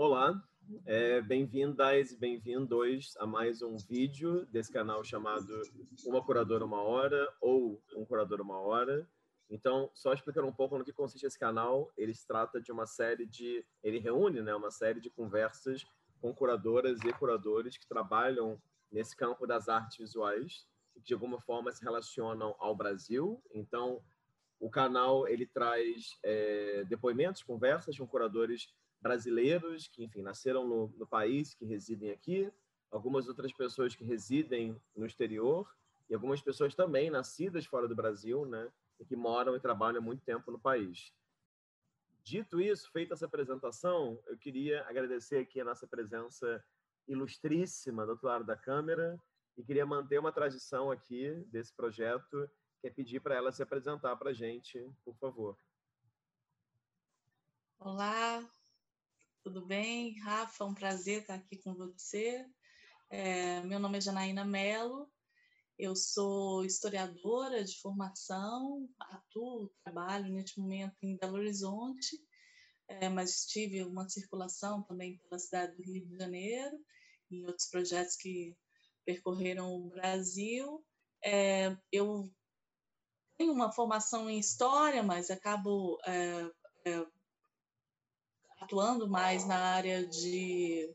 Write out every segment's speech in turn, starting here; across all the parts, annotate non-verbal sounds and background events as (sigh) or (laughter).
Olá, é, bem-vindas e bem-vindos a mais um vídeo desse canal chamado Uma Curadora Uma Hora ou Um Curador Uma Hora. Então, só explicando um pouco no que consiste esse canal, ele trata de uma série de... Ele reúne né, uma série de conversas com curadoras e curadores que trabalham nesse campo das artes visuais que, de alguma forma, se relacionam ao Brasil. Então, o canal ele traz é, depoimentos, conversas com curadores brasileiros que, enfim, nasceram no, no país, que residem aqui, algumas outras pessoas que residem no exterior e algumas pessoas também nascidas fora do Brasil, né, e que moram e trabalham há muito tempo no país. Dito isso, feita essa apresentação, eu queria agradecer aqui a nossa presença ilustríssima do outro lado da câmera e queria manter uma tradição aqui desse projeto, que é pedir para ela se apresentar para a gente, por favor. Olá, tudo bem? Rafa, um prazer estar aqui com você. É, meu nome é Janaína Mello, eu sou historiadora de formação, atuo, trabalho neste momento em Belo Horizonte, é, mas tive uma circulação também pela cidade do Rio de Janeiro, em outros projetos que percorreram o Brasil. É, eu tenho uma formação em história, mas acabo é, é atuando mais na área de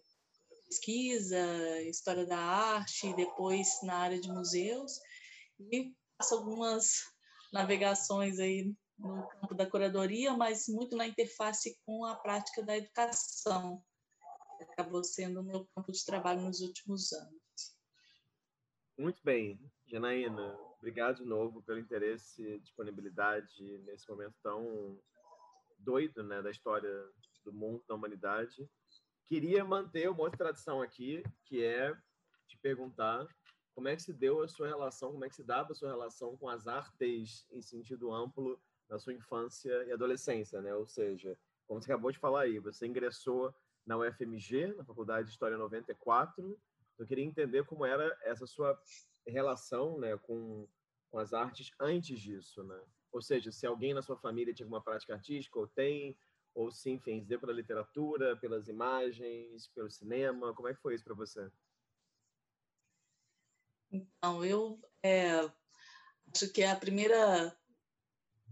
pesquisa, história da arte, e depois na área de museus, e faço algumas navegações aí no campo da curadoria, mas muito na interface com a prática da educação. Acabou sendo o meu campo de trabalho nos últimos anos. Muito bem, Janaína, obrigado de novo pelo interesse e disponibilidade nesse momento tão doido né, da história do mundo, da humanidade. Queria manter uma outra tradição aqui, que é te perguntar como é que se deu a sua relação, como é que se dava a sua relação com as artes em sentido amplo na sua infância e adolescência, né? Ou seja, como você acabou de falar aí, você ingressou na UFMG, na Faculdade de História 94. Eu queria entender como era essa sua relação, né, com, com as artes antes disso, né? Ou seja, se alguém na sua família tinha alguma prática artística ou tem, ou se, enfim, deu pela literatura, pelas imagens, pelo cinema? Como é que foi isso para você? Então, eu é, acho que a primeira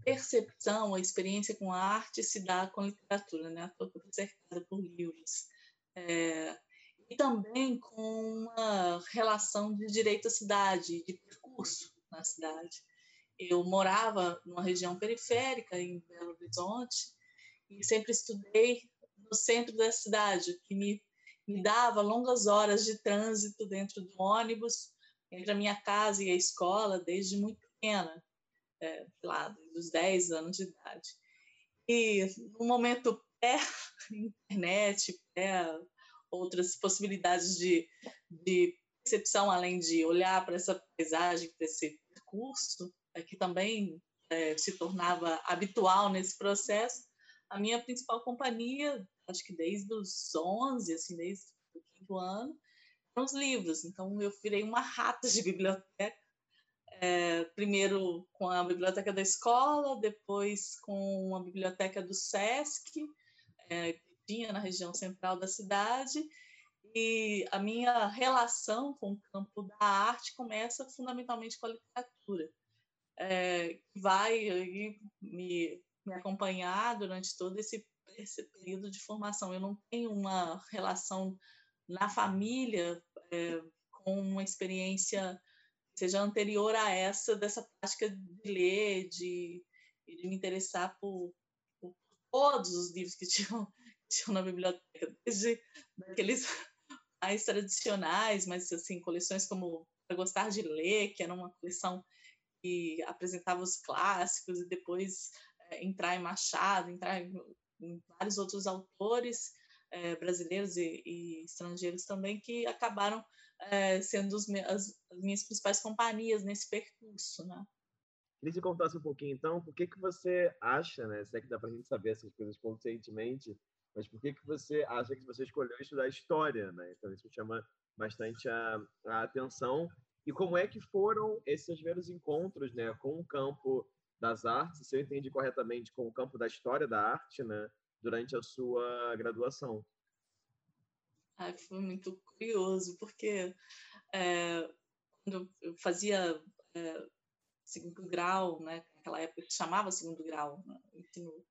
percepção, a experiência com a arte se dá com a literatura, né? Estou cercada por livros. É, e também com uma relação de direito à cidade, de percurso na cidade. Eu morava numa região periférica, em Belo Horizonte, e sempre estudei no centro da cidade, que me, me dava longas horas de trânsito dentro do ônibus, entre a minha casa e a escola, desde muito pequena, é, lá, dos 10 anos de idade. E no momento pré-internet, (laughs) pré outras possibilidades de, de percepção, além de olhar para essa paisagem, para esse percurso, é, que também é, se tornava habitual nesse processo, a minha principal companhia, acho que desde os 11, assim, desde o quinto ano, são os livros. Então, eu virei uma rata de (laughs) biblioteca. É, primeiro com a biblioteca da escola, depois com a biblioteca do SESC, é, que tinha na região central da cidade, e a minha relação com o campo da arte começa fundamentalmente com a literatura, é, que vai me me acompanhar durante todo esse, esse período de formação. Eu não tenho uma relação na família é, com uma experiência seja anterior a essa, dessa prática de ler, de, de me interessar por, por todos os livros que tinham, (laughs) que tinham na biblioteca, desde aqueles (laughs) mais tradicionais, mas assim, coleções como Para Gostar de Ler, que era uma coleção que apresentava os clássicos e depois entrar em Machado, entrar em, em vários outros autores é, brasileiros e, e, estrangeiros também que acabaram é, sendo as, as, minhas principais companhias nesse percurso, né? Queria que você contasse um pouquinho, então, por que que você acha, né, se é que dá para a gente saber essas coisas conscientemente, mas por que que você acha que você escolheu estudar história, né? Então isso chama bastante a, a atenção. E como é que foram esses primeiros encontros, né, com o campo das artes, se eu entendi corretamente, com o campo da história da arte, né, durante a sua graduação. Ai, foi muito curioso, porque é, quando eu fazia é, segundo grau, né, naquela época se chamava segundo grau, né, ensino,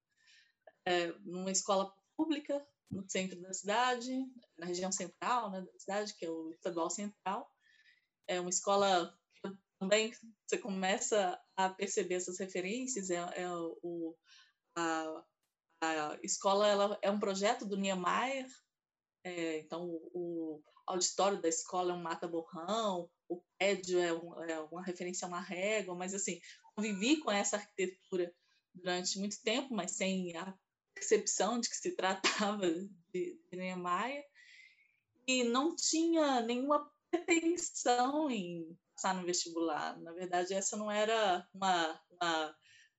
é, numa escola pública no centro da cidade, na região central né, da cidade, que é o Estadual Central. É uma escola também você começa a perceber essas referências, é, é o, a, a escola ela é um projeto do Niemeyer, é, então o, o, auditório da escola é um mata-borrão, o prédio é, um, é, uma referência a uma régua, mas assim, convivi com essa arquitetura durante muito tempo, mas sem a percepção de que se tratava de, de Niemeyer, e não tinha nenhuma pretensão em passar no vestibular. Na verdade, essa não era uma, uma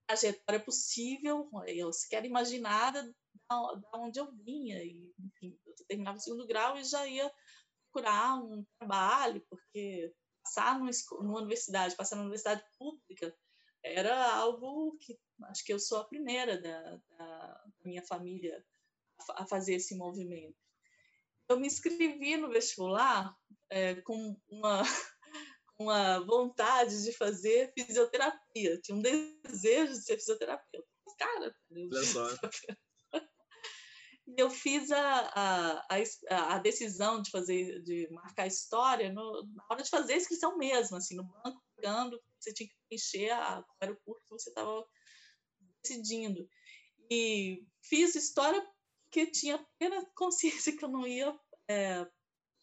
trajetória possível, eu sequer imaginada da, onde eu vinha. E, enfim, eu terminava o segundo grau e já ia procurar um trabalho, porque passar numa universidade, passar na universidade pública, era algo que acho que eu sou a primeira da, da minha família a fazer esse movimento. Eu me inscrevi no vestibular é, com uma, uma vontade de fazer fisioterapia, tinha um desejo de ser fisioterapeuta. Cara, eu fiz a, a, a, decisão de fazer, de marcar a história no, na hora de fazer a inscrição mesmo, assim, no banco, pegando, você tinha que preencher a, qual era o curso que você estava decidindo. E fiz história porque tinha plena consciência que eu não ia é,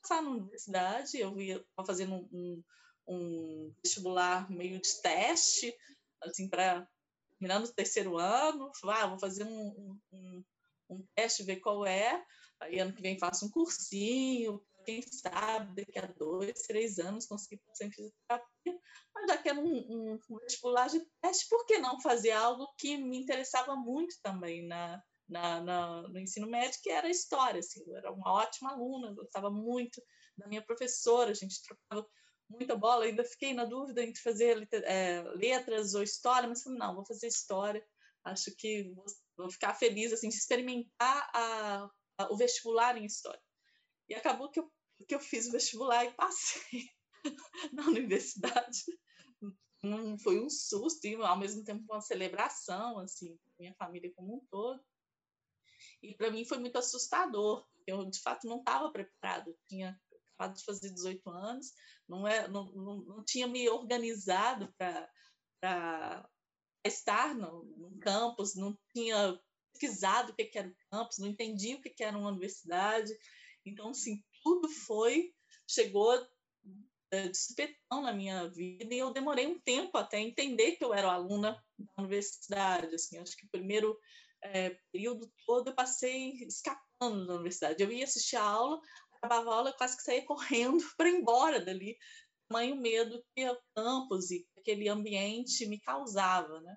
passar na universidade, eu ia fazendo um, um, um vestibular meio de teste, assim, para terminando o terceiro ano, ah, vou fazer um, um, um teste, ver qual é, aí ano que vem faço um cursinho, quem sabe daqui a dois, três anos conseguir passar em fisioterapia, mas já que era um, um, vestibular de teste, por que não fazer algo que me interessava muito também na, na, na, no ensino médio, que era história. Assim, eu era uma ótima aluna, gostava muito da minha professora, a gente trocava muita bola, ainda fiquei na dúvida entre fazer é, letras ou história, mas falei, não, vou fazer história, acho que vou, vou ficar feliz assim, de experimentar a, a, o vestibular em história. E acabou que eu, que eu fiz o vestibular e passei (laughs) na universidade. Não foi um susto e ao mesmo tempo uma celebração assim, minha família como um todo. E para mim foi muito assustador. Eu de fato não estava preparado. Tinha acabado de fazer 18 anos, não é, não, não, não tinha me organizado para estar no, no campus, não tinha pesquisado o que era o campus, não entendia o que era uma universidade. Então, assim, tudo foi, chegou é, de supetão na minha vida e eu demorei um tempo até entender que eu era aluna da universidade. Assim, acho que o primeiro é, período todo eu passei escapando da universidade. Eu ia assistir a aula, a eu quase que saía (laughs) correndo para ir embora dali, tamanho medo que o campus e aquele ambiente me causava, né?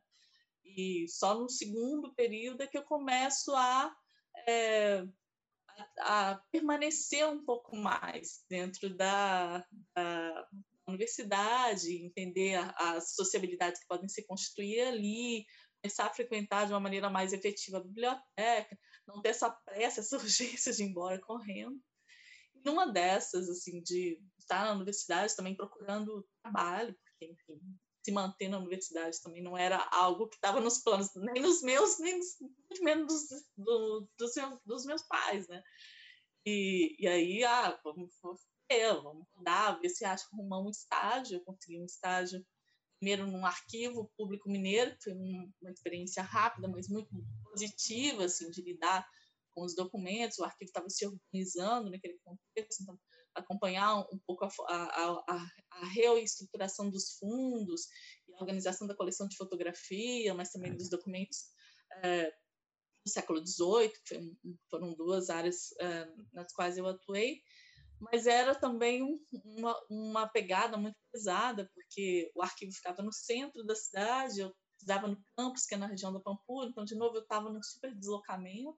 E só no segundo período é que eu começo a, é, a, a permanecer um pouco mais dentro da, da universidade, entender as sociabilidades que podem se constituir ali, começar a frequentar de uma maneira mais efetiva a biblioteca, não ter essa pressa, (laughs) essa urgência de ir embora correndo. Numa dessas, assim, de estar na universidade também procurando trabalho, porque, enfim, se manter na universidade também não era algo que estava nos planos, nem nos meus, nem nos, menos dos, do, dos, dos, meus pais, né? E, e aí, ah, vamos, ver, vamos mudar, ver se acha arrumar um estágio. Eu consegui um estágio primeiro num arquivo público mineiro, foi uma experiência rápida, mas muito positiva, assim, de lidar com os documentos, o arquivo estava se organizando naquele contexto, então acompanhar um pouco a, a, a, a reestruturação dos fundos e a organização da coleção de fotografia, mas também dos documentos é, do século XVIII, que foram duas áreas é, nas quais eu atuei, mas era também uma, uma pegada muito pesada, porque o arquivo ficava no centro da cidade, eu estava no campus, que é na região da Pampulha, então, de novo, eu estava no super deslocamento,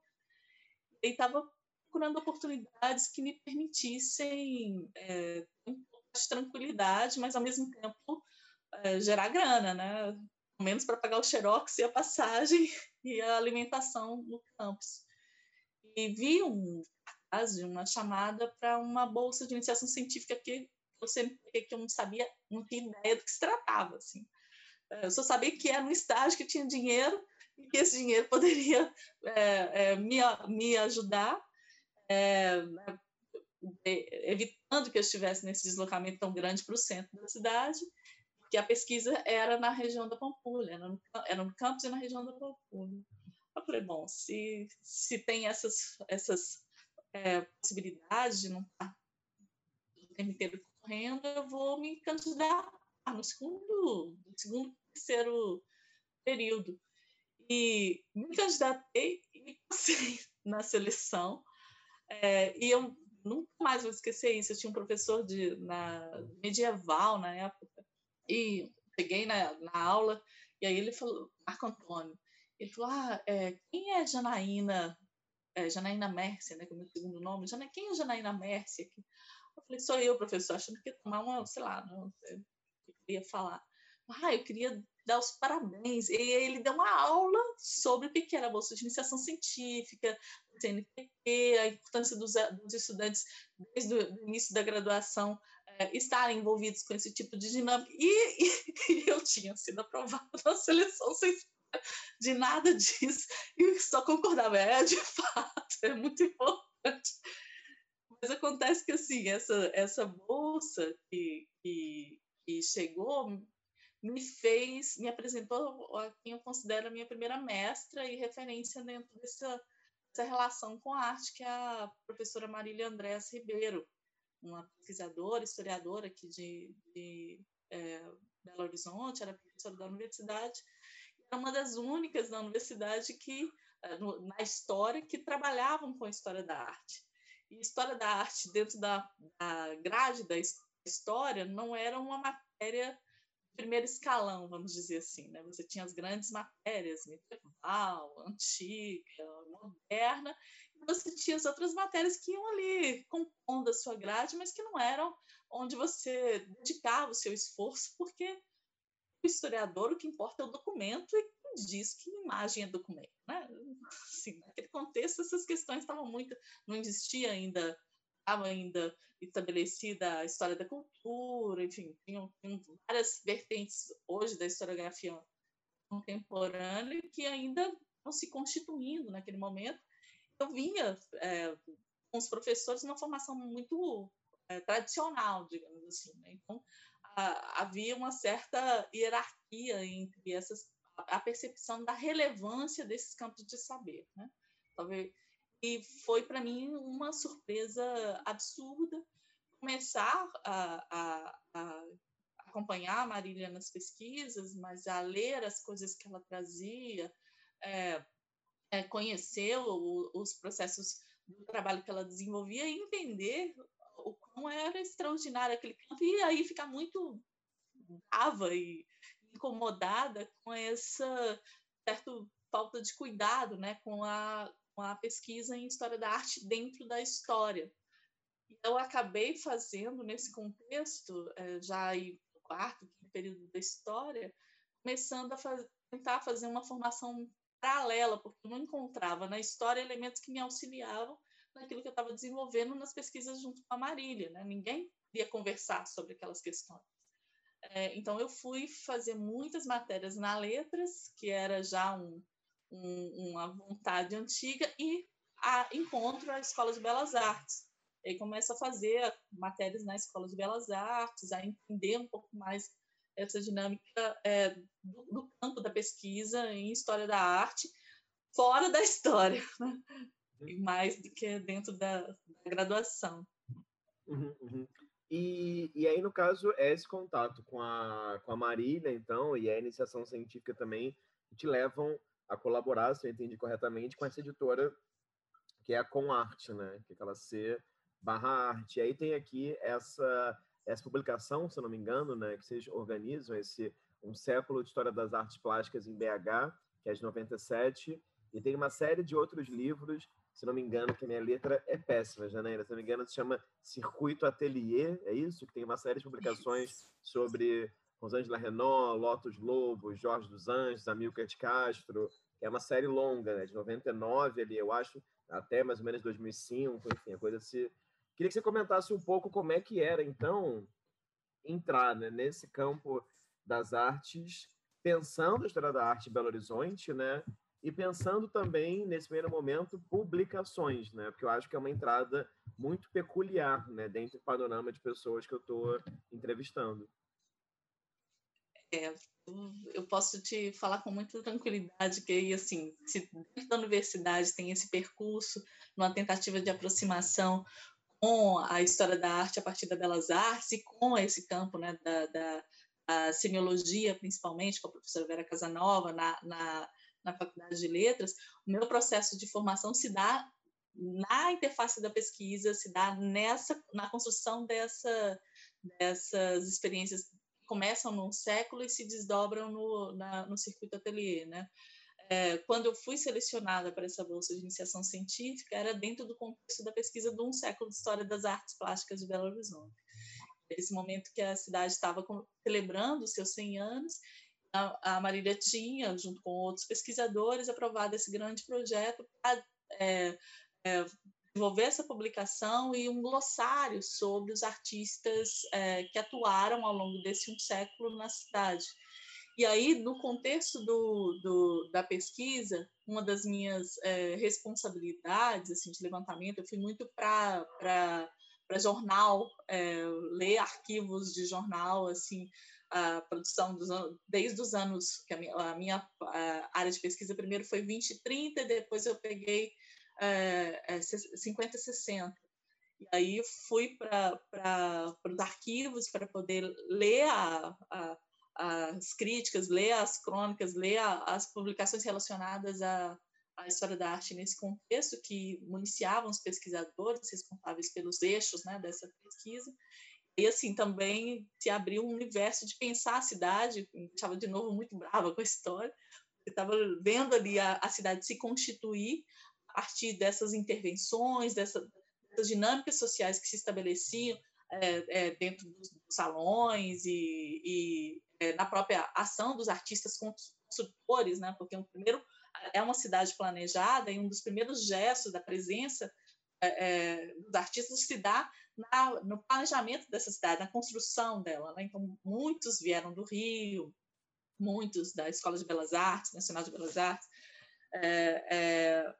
e estava procurando oportunidades que me permitissem é, um pouco de tranquilidade, mas, ao mesmo tempo, é, gerar grana, né? Pelo menos para pagar o xerox e a passagem (laughs) e a alimentação no campus. E vi um uma chamada para uma bolsa de iniciação científica que eu sempre que eu não sabia, não tinha ideia do que se tratava, assim. Eu só sabia que era um estágio que tinha dinheiro e que esse dinheiro poderia (laughs) é, é, me, me ajudar, é, evitando que eu estivesse nesse deslocamento tão grande para o centro da cidade, que a pesquisa era na região da Pampulha, era no, era no campus e na região da Pampulha. Eu falei, bom, se, se tem essas, essas é, possibilidades de não estar o tempo inteiro correndo, eu vou me candidatar no segundo, no segundo terceiro período. E me candidatei e passei (laughs) na seleção. É, e eu nunca mais vou esquecer isso. Eu tinha um professor de, na medieval na época, e cheguei na, na aula, e aí ele falou, Marco Antônio, ele falou: Ah, é, quem é Janaína? É, Janaína Mércia, né? Que é o meu segundo nome. Quem é Janaína Mércia? Eu falei: Sou eu, professor, achando que ia tomar uma, sei lá, não sei o que eu queria falar. Ah, eu queria dar os parabéns. E ele deu uma aula sobre o que era a Bolsa de Iniciação Científica, o CNPq, a importância dos, dos estudantes, desde o início da graduação, é, estarem envolvidos com esse tipo de dinâmica. E, e, (laughs) e eu tinha sido aprovada na seleção sem de nada disso, e só concordava, é, de fato, é muito importante. Mas acontece que, assim, essa, essa bolsa que, que, que chegou me fez, me apresentou a quem eu considero a minha primeira mestra e referência dentro dessa, dessa relação com a arte, que é a professora Marília Andrés Ribeiro, uma pesquisadora, historiadora aqui de, de é, Belo Horizonte, era professora da universidade, é uma das únicas na universidade que, eh, na história, que trabalhavam com a história da arte. E história da arte dentro da, da grade da história não era uma matéria primeiro escalão, vamos dizer assim. Né? Você tinha as grandes matérias, medieval, antiga, moderna, e você tinha as outras matérias que iam ali compondo a sua grade, mas que não eram onde você dedicava o seu esforço, porque o historiador, o que importa é o documento e diz que imagem é documento. Né? Assim, naquele contexto, essas questões estavam muito. Não existia ainda, estava ainda estabelecida a história da cultura, enfim, tinham, várias vertentes hoje da historiografia contemporânea que ainda estão se constituindo naquele momento. Eu vinha é, com os professores uma formação muito é, tradicional, digamos assim. Né? Então, havia uma certa hierarquia entre essas a percepção da relevância desses campos de saber, né? Talvez e foi para mim uma surpresa absurda começar a, a, a, acompanhar a Marília nas pesquisas, mas a ler as coisas que ela trazia, é, é, conhecer o, os processos do trabalho que ela desenvolvia e entender o quão era extraordinário aquele campo, e aí ficar muito brava e incomodada com essa certa falta de cuidado né, com, a, com a pesquisa em história da arte dentro da história. Eu acabei fazendo, nesse contexto, é, já no quarto período da história, começando a tentar fazer uma formação paralela, porque eu não encontrava na história elementos que me auxiliavam naquilo que eu estava desenvolvendo nas pesquisas junto com a Marília. Né? Ninguém ia conversar sobre aquelas questões. É, então, eu fui fazer muitas matérias na Letras, que era já um, um, uma vontade antiga, e a, encontro a Escola de Belas Artes. E começo a fazer matérias na Escola de Belas Artes, a entender um pouco mais essa dinâmica é, do, do, campo da pesquisa em História da Arte, fora da (laughs) história, né? e mais do que dentro da, da graduação. Uhum, uhum. E, e aí, no caso, é esse contato com a, com a Marília, então, e a iniciação científica também, te levam a colaborar, se eu entendi corretamente, com essa editora que é a Com Arte, né? Que é aquela C barra arte. E aí tem aqui essa, essa publicação, se eu não me engano, né? Que vocês organizam esse Um Século de História das Artes Plásticas em BH, que é de 97, e tem uma série de outros livros se não me engano, que a minha letra é péssima, Janaína, se não me engano, se chama Circuito Atelier, é isso? Que tem uma série de publicações sobre Rosângela Renault, Lotus Lobo, Jorge dos Anjos, Amilcar de Castro, que é uma série longa, né, de 99 ali, eu acho, até mais ou menos 2005, enfim, a coisa se... Queria que você comentasse um pouco como é que era, então, entrar né, nesse campo das artes, pensando a história da arte em Belo Horizonte, né? E pensando também, nesse primeiro momento, publicações, né? Porque eu acho que é uma entrada muito peculiar, né? Dentro do panorama de pessoas que eu estou entrevistando. É, eu posso te falar com muita tranquilidade que, assim, se dentro da universidade tem esse percurso, uma tentativa de aproximação com a história da arte a partir da belas artes e com esse campo né, da, da, semiologia, principalmente, com a professora Vera Casanova, na, na, na Faculdade de Letras, o meu processo de formação se dá na interface da pesquisa, se dá nessa na construção dessa, dessas experiências começam num século e se desdobram no, na, no circuito ateliê, né? é, quando eu fui selecionada para essa bolsa de iniciação científica, era dentro do contexto da pesquisa de um século de história das artes plásticas de Belo Horizonte. Esse momento que a cidade estava celebrando seus 100 anos, a, a Marília tinha, junto com outros pesquisadores, aprovado esse grande projeto para é, é, desenvolver essa publicação e um glossário sobre os artistas é, que atuaram ao longo desse um século na cidade. E aí, no contexto do, do, da pesquisa, uma das minhas é, responsabilidades assim, de levantamento, eu fui muito para jornal, é, ler arquivos de jornal, assim, a produção dos desde os anos que a minha, a minha a área de pesquisa primeiro foi 20 e 30, e depois eu peguei é, 50 e 60. E aí fui para os arquivos para poder ler a, a as críticas, ler as crônicas, ler as publicações relacionadas à, à história da arte nesse contexto, que municiavam os pesquisadores responsáveis pelos eixos né, dessa pesquisa. E, assim, também se abriu um universo de pensar a cidade, estava de novo muito brava com a história, estava vendo ali a, a, cidade se constituir a partir dessas intervenções, dessa, dessas dinâmicas sociais que se estabeleciam é, é, dentro dos salões e, e é, na própria ação dos artistas construtores, né? porque um primeiro é uma cidade planejada e um dos primeiros gestos da presença é, é, dos artistas se dá na, no planejamento dessa cidade, na construção dela. Né? Então, muitos vieram do Rio, muitos da Escola de Belas Artes, Nacional de Belas Artes, é, é,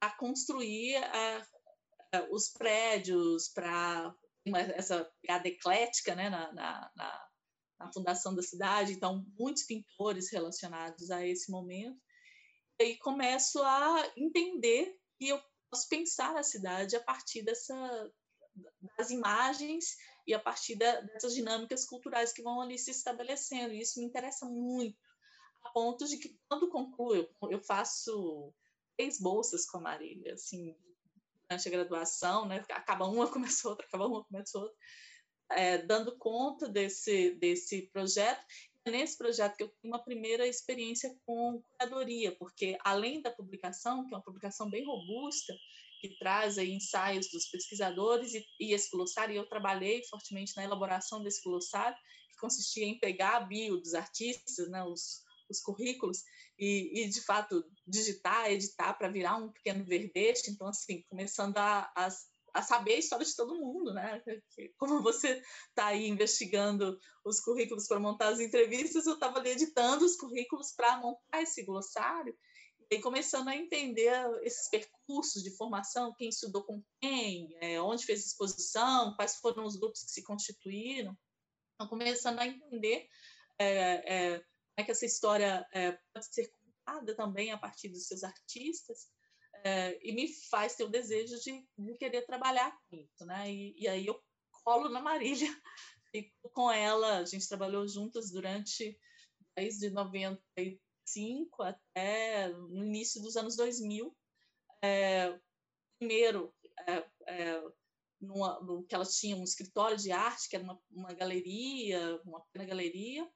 a construir os prédios, para essa piada eclética né, na, na, na na fundação da cidade, então muitos pintores relacionados a esse momento. E aí começo a entender que eu posso pensar a cidade a partir dessa das imagens e a partir da, dessas dinâmicas culturais que vão ali se estabelecendo. E isso me interessa muito, a ponto de que quando concluo, eu, eu faço três bolsas com a Marília, assim, durante a graduação, né? Acaba uma, (laughs) começa outra, acaba uma, começa outra é, dando conta desse, desse projeto. Nesse projeto que eu tenho uma primeira experiência com curadoria, porque além da publicação, que é uma publicação bem robusta, que traz aí ensaios dos pesquisadores e, e esse glossário, e eu trabalhei fortemente na elaboração desse glossário, que consistia em pegar a bio dos artistas, né, os, os currículos, e, e, de fato digitar, editar para virar um pequeno verbete. Então, assim, começando a, a a saber a história de todo mundo, né? Como você está aí investigando os currículos para montar as entrevistas, eu estava ali editando os currículos para montar esse glossário e começando a entender esses percursos de formação, quem estudou com quem, é, onde fez exposição, quais foram os grupos que se constituíram. Então, começando a entender é, é, é que essa história é, pode ser contada também a partir dos seus artistas é, e me faz ter o desejo de, de querer trabalhar com isso, né? E, e, aí eu colo na Marília, (laughs) fico com ela, a gente trabalhou juntas durante desde 95 até no início dos anos 2000. É, primeiro, é, é, numa, que ela tinha um escritório de arte, que era uma, uma galeria, uma pequena galeria,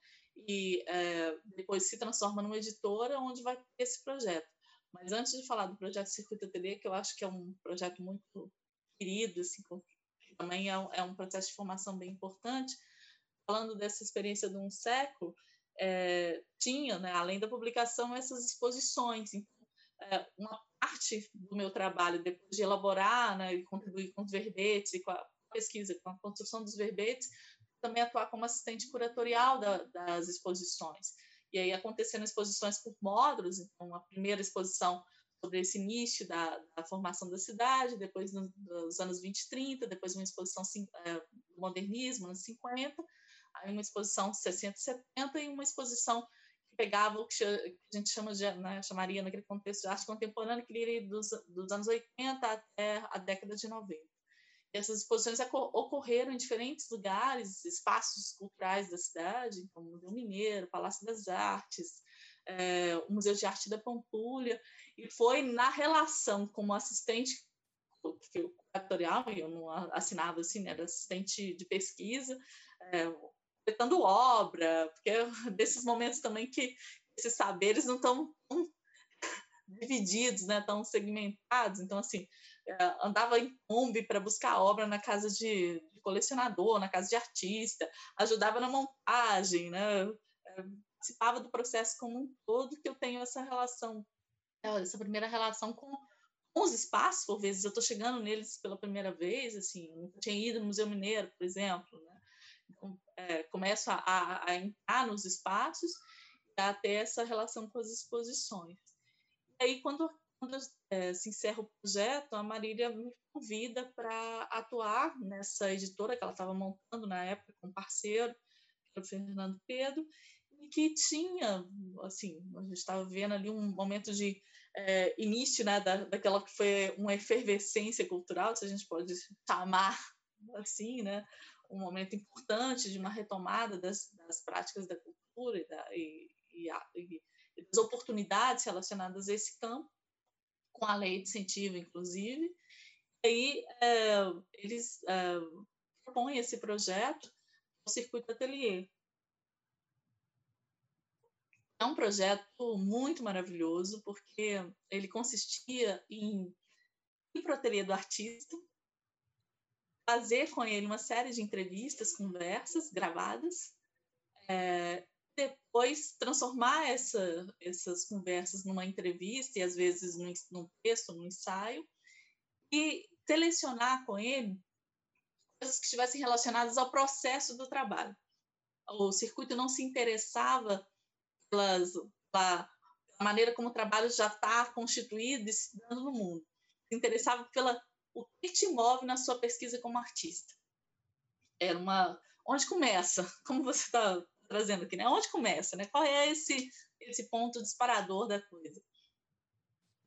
e é, depois se transforma numa editora onde vai ter esse projeto. Mas antes de falar do projeto Circuito Ateliê, que eu acho que é um projeto muito querido, assim, também é, é um processo de formação bem importante, falando dessa experiência de um século, é, tinha, né, além da publicação, essas exposições. Então, é, uma parte do meu trabalho, depois de elaborar né, e contribuir com os verbetes com a pesquisa, com a construção dos verbetes, também atuar como assistente curatorial da, das exposições. E aí acontecendo exposições por módulos, então a primeira exposição sobre esse início da, da formação da cidade, depois no, dos anos 20 e 30, depois uma exposição é, do modernismo, anos 50, aí uma exposição 60 e 70 e uma exposição que pegava o que a gente chama de, né, chamaria naquele contexto de arte contemporânea, que iria dos, dos anos 80 até a década de 90. Essas exposições ocorreram em diferentes lugares, espaços culturais da cidade, como o Museu Mineiro, Palácio das Artes, é, o Museu de Arte da Pampulha, e foi na relação como assistente curatorial, eu não assinava assim, né, era assistente de pesquisa, é, completando obra, porque é (laughs) desses momentos também que esses saberes não estão (laughs) divididos, né, tão segmentados. Então, assim, andava em Kombi para buscar obra na casa de, de, colecionador, na casa de artista, ajudava na montagem, né, é, participava do processo como um todo, que eu tenho essa relação, essa primeira relação com, com os espaços, por vezes. Eu estou chegando neles pela primeira vez, assim, tinha ido no Museu Mineiro, por exemplo, né, é, começo a, a, a, entrar nos espaços a ter essa relação com as exposições. E aí, quando, quando é, se encerra o projeto, a Marília me convida para atuar nessa editora que ela estava montando na época com um parceiro, que era o Fernando Pedro, e que tinha, assim, a gente estava vendo ali um momento de é, início né, da, daquela que foi uma efervescência cultural, se a gente pode chamar assim, né, um momento importante de uma retomada das, das práticas da cultura e, da, e, e, a, e, das oportunidades relacionadas a esse campo, com a lei de incentivo, inclusive. E aí é, eles é, propõem esse projeto, o Circuito Atelier. É um projeto muito maravilhoso, porque ele consistia em ir para o ateliê do artista, fazer com ele uma série de entrevistas, conversas gravadas, é, depois transformar essa, essas conversas numa entrevista e às vezes num, num texto, num ensaio, e selecionar com ele coisas que estivessem relacionadas ao processo do trabalho. O circuito não se interessava pelas, pela maneira como o trabalho já está constituído e se dando no mundo. Se interessava pela o que te move na sua pesquisa como artista? Era uma. Onde começa? Como você está trazendo aqui, né? Onde começa, né? Qual é esse, esse ponto disparador da coisa?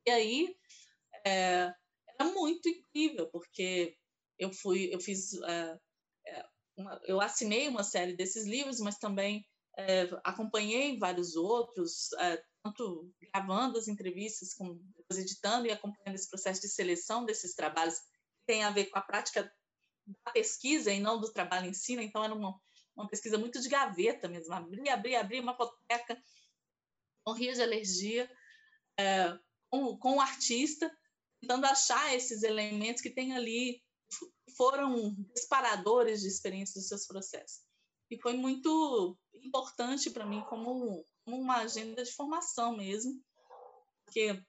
E aí, é, era muito incrível, porque eu fui, eu fiz, é, é, uma, eu assinei uma série desses livros, mas também é, acompanhei vários outros, é, tanto gravando as entrevistas, como editando e acompanhando esse processo de seleção desses trabalhos, que tem a ver com a prática da pesquisa e não do trabalho em si, né? então era uma, uma pesquisa muito de gaveta mesmo, abrir, abrir, abrir uma foteca, morria de alergia, é, com, com o artista, tentando achar esses elementos que tem ali, foram disparadores de experiência dos seus processos. E foi muito importante para mim como uma agenda de formação mesmo, porque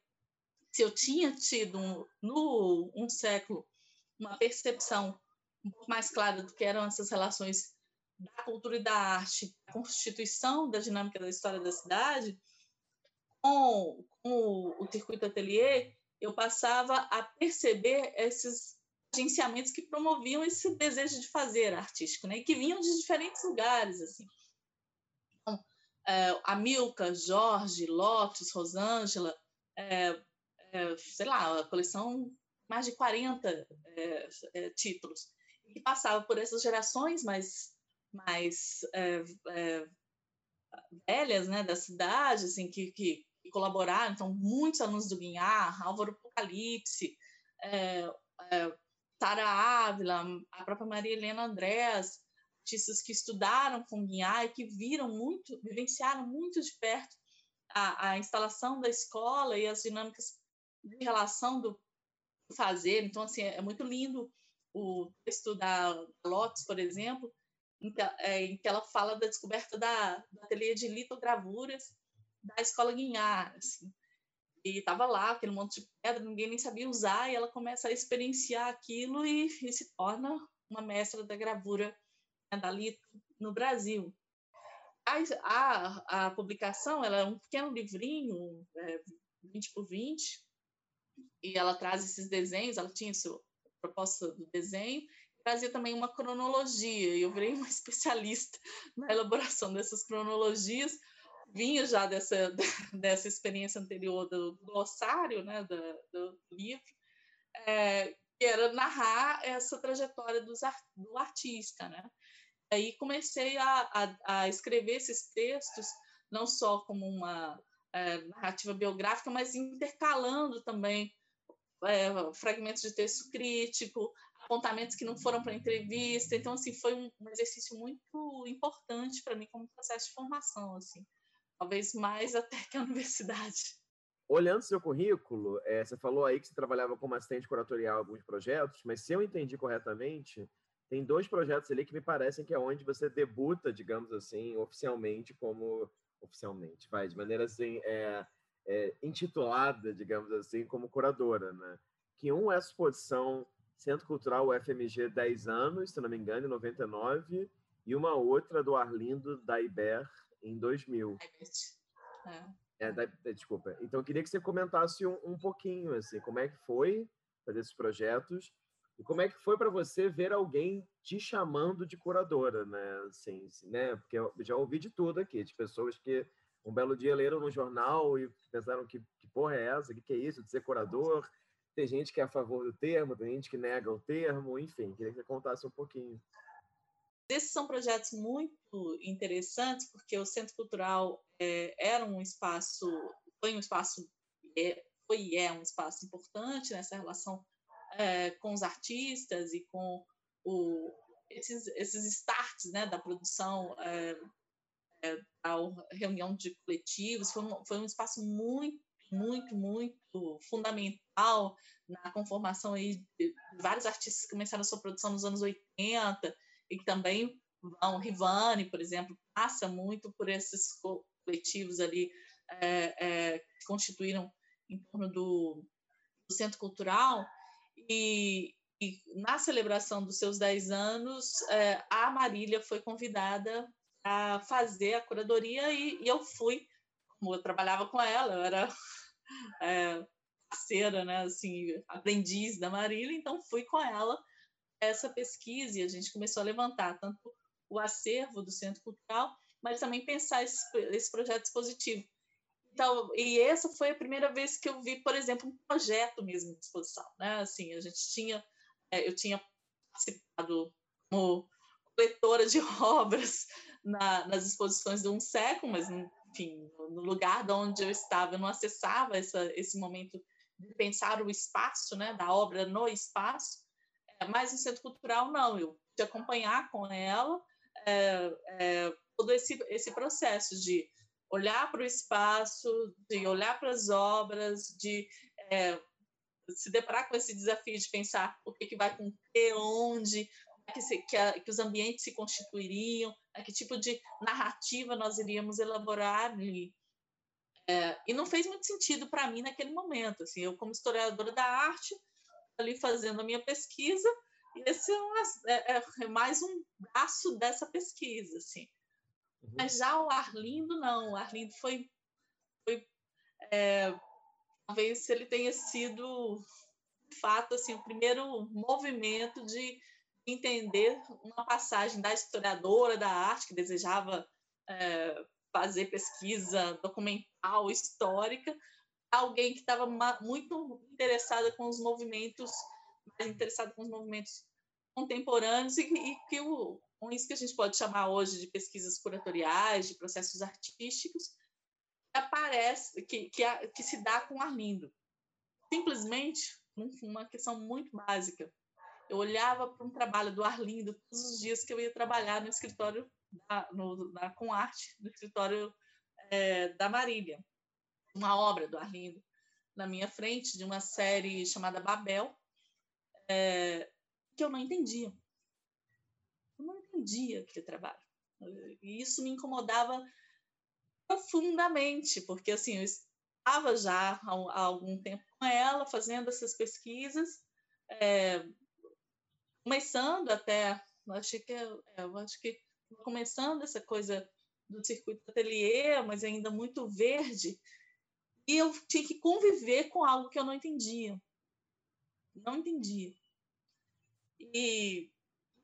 se eu tinha tido no um século uma percepção um pouco mais clara do que eram essas relações da cultura e da arte, a constituição da dinâmica da história da cidade, com, com o circuito atelier, eu passava a perceber esses agenciamentos que promoviam esse desejo de fazer artístico, né? E que vinham de diferentes lugares, assim é, a Milka, Jorge, Lotus, Rosângela, é, é, sei lá, a coleção mais de 40 é, é, títulos, e passava por essas gerações mais, mais é, velhas né, da cidade, assim, que, que, colaboraram, então muitos alunos do Guinhar, Álvaro Apocalipse, Sara Ávila, a própria Maria Helena Andrés, artistas que estudaram com Guiá e que viram muito, vivenciaram muito de perto a, a instalação da escola e as dinâmicas de relação do fazer. Então, assim, é muito lindo o texto da Lotus, por exemplo, que, é, em que ela fala da descoberta da, do ateliê de litogravuras da escola Guinhar, assim. E estava lá, aquele monte de pedra, ninguém nem sabia usar, e ela começa a experienciar aquilo e, e se torna uma mestra da gravura né, da lito no Brasil. A, a, a, publicação ela é um pequeno livrinho, é, 20 por 20, e ela traz esses desenhos, ela tinha sua proposta do desenho, trazia também uma cronologia, e eu virei uma (laughs) especialista na elaboração dessas cronologias, vinha já dessa, (laughs) dessa experiência anterior do glossário, né, do, do livro, é, que era narrar essa trajetória dos, do artista, né? Aí comecei a, a, a escrever esses textos, não só como uma é, narrativa biográfica, mas intercalando também é, fragmentos de texto crítico, apontamentos que não foram para entrevista. Então, assim, foi um, exercício muito importante para mim como processo de formação, assim talvez mais (laughs) até que a universidade. Olhando seu currículo, é, você falou aí que você trabalhava como assistente curatorial em alguns projetos, mas se eu entendi corretamente, tem dois projetos ali que me parecem que é onde você debuta, digamos assim, oficialmente como oficialmente, vai de maneira assim é, é, intitulada, digamos assim, como curadora, né? Que um é a exposição Centro Cultural UFMG 10 anos, se não me engano, em 99, e uma outra do Arlindo da Iber em 2000. É. É, da, desculpa. Então, eu queria que você comentasse um, um pouquinho, assim, como é que foi fazer esses projetos e como é que foi para você ver alguém te chamando de curadora, né? Assim, né? Porque eu já ouvi de tudo aqui, de pessoas que um belo dia leram no jornal e pensaram que, que porra é essa? O que, que é isso de ser curador? Tem gente que é a favor do termo, tem gente que nega o termo, enfim, queria que você contasse um pouquinho. Esses são projetos muito interessantes, porque o Centro Cultural é, era um espaço, foi um espaço, é, foi e é um espaço importante nessa relação é, com os artistas e com o, esses, esses starts né, da produção, é, é, reunião de coletivos, foi um, foi um espaço muito, muito, muito fundamental na conformação aí de vários artistas que começaram a sua produção nos anos 80, e que também vão, Rivane, por exemplo, passa muito por esses coletivos ali é, é, que constituíram em torno do, do Centro Cultural, e, e, na celebração dos seus 10 anos, é, a Marília foi convidada a fazer a curadoria e, e, eu fui, como eu trabalhava com ela, eu era é, parceira, né, assim, aprendiz da Marília, então fui com ela essa pesquisa e a gente começou a levantar tanto o acervo do Centro Cultural, mas também pensar esse, esse projeto expositivo. Então, e essa foi a primeira vez que eu vi, por exemplo, um projeto mesmo de exposição, né? Assim, a gente tinha, é, eu tinha participado como coletora de (laughs) obras na, nas exposições do Um Século, mas, enfim, no lugar de onde eu estava, eu não acessava essa, esse momento de pensar o espaço, né, da obra no espaço, mas no centro cultural, não, eu de acompanhar com ela é, é, todo esse, esse processo de olhar para o espaço, de olhar para as obras, de é, se deparar com esse desafio de pensar o que, que vai com que, onde, que, se, que, a, que, os ambientes se constituiriam, né, que tipo de narrativa nós iríamos elaborar ali. É, e não fez muito sentido para mim naquele momento. Assim, eu, como historiadora da arte, ali fazendo a minha pesquisa, e esse é, uma, é, é, é mais um braço dessa pesquisa, assim. Uhum. Mas já o Arlindo, não. O Arlindo foi, foi é, talvez ele tenha sido, de fato, assim, o primeiro movimento de entender uma passagem da historiadora da arte que desejava é, fazer pesquisa documental, histórica, alguém que estava muito interessada com os movimentos, mais interessada com os movimentos contemporâneos e, e que o, isso que a gente pode chamar hoje de pesquisas curatoriais, de processos artísticos, aparece, que, que, que se dá com Arlindo. Simplesmente, uma questão muito básica. Eu olhava para um trabalho do Arlindo todos os dias que eu ia trabalhar no escritório da, no, com arte, no escritório é, da Marília uma obra do Arlindo na minha frente, de uma série chamada Babel, é, que eu não entendia. Eu não entendia aquele trabalho. E isso me incomodava profundamente, porque assim, eu estava já há, algum tempo com ela, fazendo essas pesquisas, é, começando até, acho que, é, eu acho que começando essa coisa do circuito ateliê, mas ainda muito verde, e eu tinha que conviver com algo que eu não entendia. Não entendia. E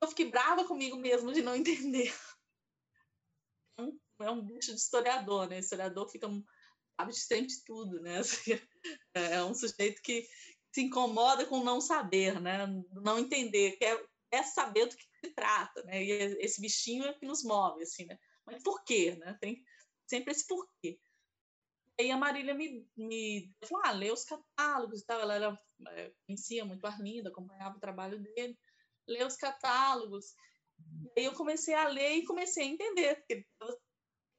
eu fiquei brava comigo mesmo de não (laughs) entender. É um bicho de historiador, né? Historiador fica sabe sempre tudo, né? (laughs) É um sujeito que se incomoda com não saber, né? Não entender, quer, quer saber do que se trata, né? E esse bichinho é que nos move, assim, né? Mas por quê, né? Tem sempre esse porquê. E aí a Marília me, me falou, ah, lê os catálogos e tal. Ela era, é, conhecia muito Arlindo, acompanhava o trabalho dele. Lê os catálogos. E aí eu comecei a ler e comecei a entender, porque ele estava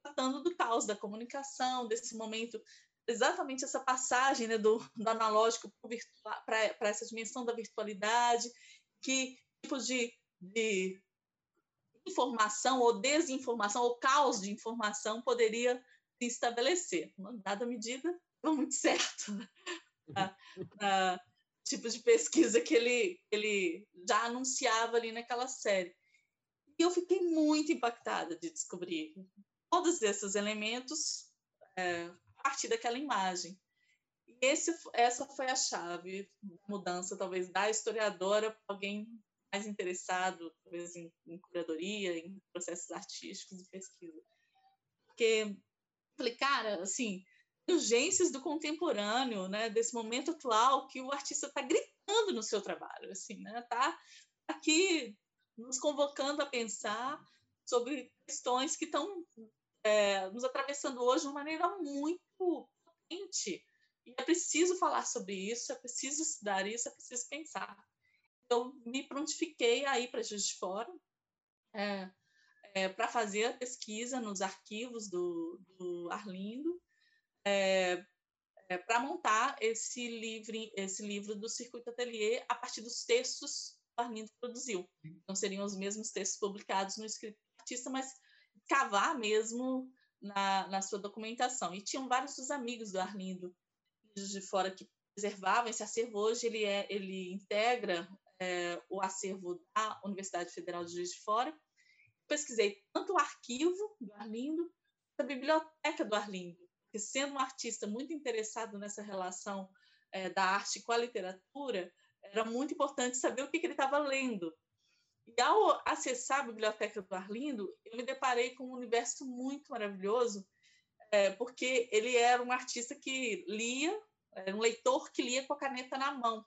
tratando do caos da comunicação, desse momento, exatamente essa passagem né, do, do analógico para essa dimensão da virtualidade, que tipo de, de informação ou desinformação ou caos de informação poderia se estabelecer. Uma dada medida, não muito certo. Na, na tipo de pesquisa que ele, ele já anunciava ali naquela série. E eu fiquei muito impactada de descobrir todos esses elementos é, partir daquela imagem. E esse, essa foi a chave da mudança, talvez, da historiadora para alguém mais interessado, talvez, em, em curadoria, em processos artísticos e pesquisa. Porque Falei, cara, assim, urgências do contemporâneo, né, desse momento atual que o artista está gritando no seu trabalho, assim, né, tá aqui nos convocando a pensar sobre questões que estão é, nos atravessando hoje de uma maneira muito potente. E é preciso falar sobre isso, é preciso estudar isso, é preciso pensar. Eu me prontifiquei a ir para Juiz de Fora, é, é, para fazer a pesquisa nos arquivos do, do Arlindo, é, é, para montar esse livro, esse livro do Circuito Atelier a partir dos textos que o Arlindo produziu. Não seriam os mesmos textos publicados no escrito artista, mas cavar mesmo na, na sua documentação. E tinham vários dos amigos do Arlindo de fora que preservavam esse acervo. Hoje ele, é, ele integra é, o acervo da Universidade Federal de Juiz de Fora pesquisei tanto o arquivo do Arlindo, a biblioteca do Arlindo, porque sendo um artista muito interessado nessa relação é, da arte com a literatura, era muito importante saber o que, que ele estava lendo. E ao acessar a biblioteca do Arlindo, eu me deparei com um universo muito maravilhoso, é, porque ele era um artista que lia, um leitor que lia com a caneta na mão.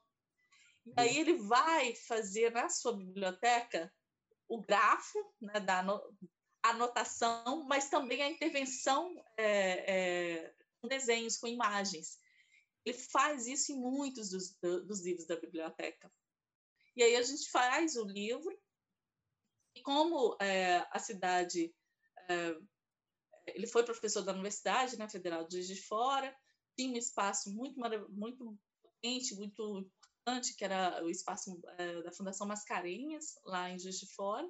E aí ele vai fazer na sua biblioteca o grafo né, da anotação, mas também a intervenção é, é, com desenhos, com imagens. Ele faz isso em muitos dos, dos livros da biblioteca. E aí a gente faz o livro, e como é, a cidade. É, ele foi professor da Universidade né, Federal de Juiz de Fora, tinha um espaço muito, muito potente, muito importante, que era o espaço é, da Fundação Mascarenhas, lá em Juiz de Fora,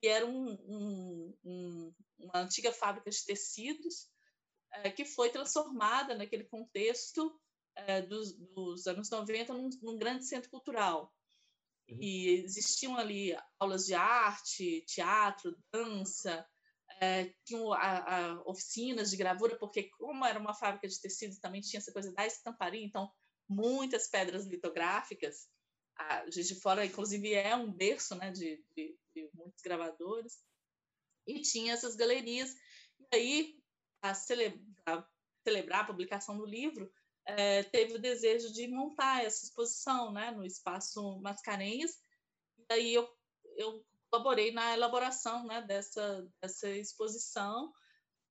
que era um, um, um, uma antiga fábrica de tecidos é, que foi transformada naquele contexto é, dos, dos, anos 90 num, num grande centro cultural. Uhum. E existiam ali aulas de arte, teatro, dança, é, tinham a, a, oficinas de gravura, porque como era uma fábrica de tecidos, também tinha essa coisa da estamparia, então muitas pedras litográficas. A Juiz de Fora, inclusive, é um berço né, de, de, de muitos gravadores. E tinha essas galerias. E aí, a celebrar, celebrar a publicação do livro, é, teve o desejo de montar essa exposição né, no Espaço Mascarenhas. E aí eu, eu colaborei na elaboração né, dessa, dessa exposição,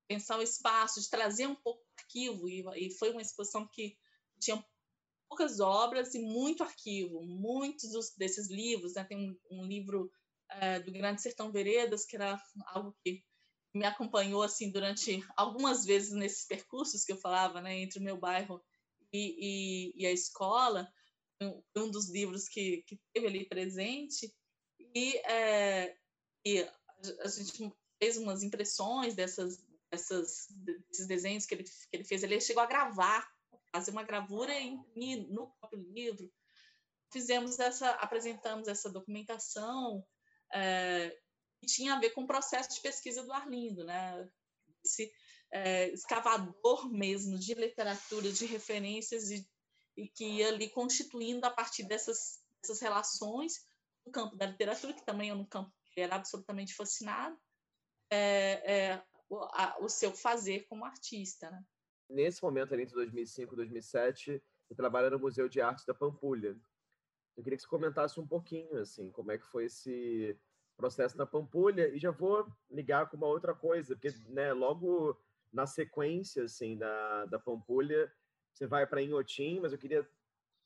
pensar o espaço, de trazer um pouco de arquivo, e, e foi uma exposição que tinha poucas obras e muito arquivo. Muitos dos, desses livros, né? tem um, um livro é, do Grande Sertão Veredas, que era algo que me acompanhou assim durante algumas vezes nesses percursos que eu falava, né, entre o meu bairro e, e, e a escola, um, um dos livros que, que teve ali presente. E, é, e a gente fez umas impressões dessas, dessas, desses desenhos que ele, que ele fez. Ele chegou a gravar, fazer uma gravura e imprimir no próprio livro. Fizemos essa, apresentamos essa documentação é, que tinha a ver com o processo de pesquisa do Arlindo, né? Esse é, escavador mesmo de literatura, de referências e, e que ia ali constituindo a partir dessas, dessas relações no campo da literatura, que também é um campo que era absolutamente fascinado, é, é, o, a, o, seu fazer como artista. Né? Nesse momento, ali, entre 2005 e 2007, você trabalha no Museu de Arte da Pampulha. Eu queria que você comentasse um pouquinho, assim, como é que foi esse processo na Pampulha, e já vou ligar com uma outra coisa, porque, né, logo na sequência, assim, da, da Pampulha, você vai para Inhotim, mas eu queria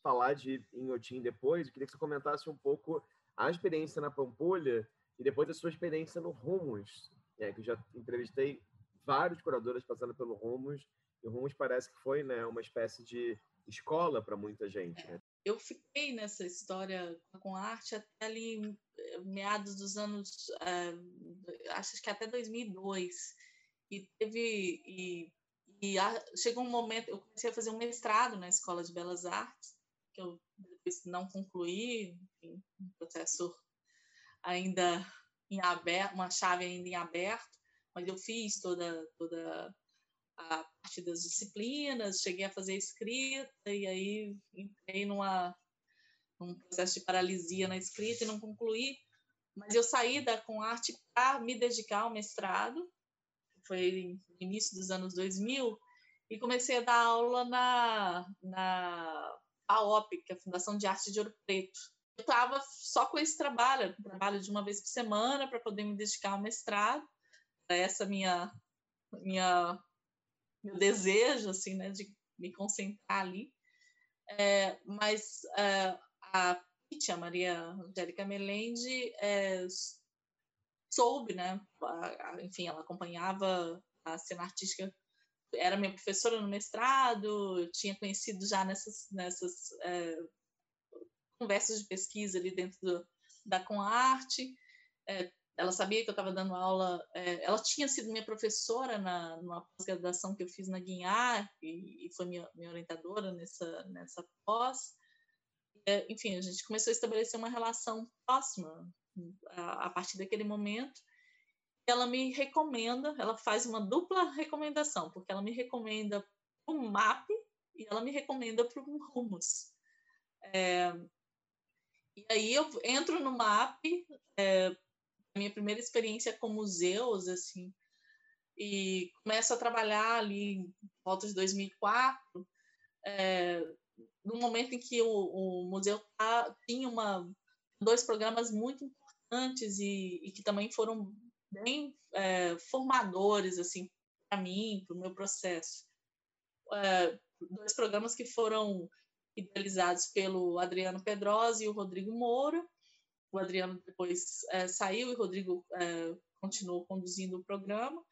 falar de Inhotim depois, eu queria que você comentasse um pouco a experiência na Pampulha e depois a sua experiência no Rumos, é, que eu já entrevistei vários curadores passando pelo Rumos, e o Rumos parece que foi né, uma espécie de escola para muita gente. Né? Eu fiquei nessa história com arte até ali eh, meados dos anos, uh, acho que até 2002, e teve e, e a, chegou um momento, eu comecei a fazer um mestrado na Escola de Belas Artes, que eu depois não concluí, enfim, um processo ainda em aberto, uma chave ainda em aberto, mas eu fiz toda, toda a parte das disciplinas, cheguei a fazer escrita e aí entrei numa num processo de paralisia na escrita e não concluí, mas eu saí da com arte para me dedicar ao mestrado, foi no início dos anos 2000, e comecei a dar aula na, na AOP, que é a Fundação de Arte de Ouro Preto, eu estava só com esse trabalho, trabalho de uma vez por semana para poder me dedicar ao mestrado, essa minha minha meu desejo assim, né, de me concentrar ali. É, mas é, a Pitty, a Maria Angélica Melende, é, soube, né, enfim, ela acompanhava a cena artística era minha professora no mestrado, tinha conhecido já nessas, nessas é, conversas de pesquisa ali dentro do, da Comarte. É, ela sabia que eu estava dando aula, é, ela tinha sido minha professora na, numa pós-graduação que eu fiz na Guinhar e, e foi minha, minha, orientadora nessa, nessa pós. É, enfim, a gente começou a estabelecer uma relação próxima a, partir daquele momento. Ela me recomenda, ela faz uma dupla recomendação, porque ela me recomenda para um MAP e ela me recomenda para um Rumos. É, e aí eu entro no MAP, é, minha primeira experiência com museus, assim, e começo a trabalhar ali em volta de 2004, é, no momento em que o, o museu tá, tinha uma, dois programas muito importantes e, e que também foram bem é, formadores assim para mim, para o meu processo. É, dois programas que foram idealizados pelo Adriano Pedrosa e o Rodrigo Moura. O Adriano depois é, saiu e o Rodrigo é, continuou conduzindo o programa.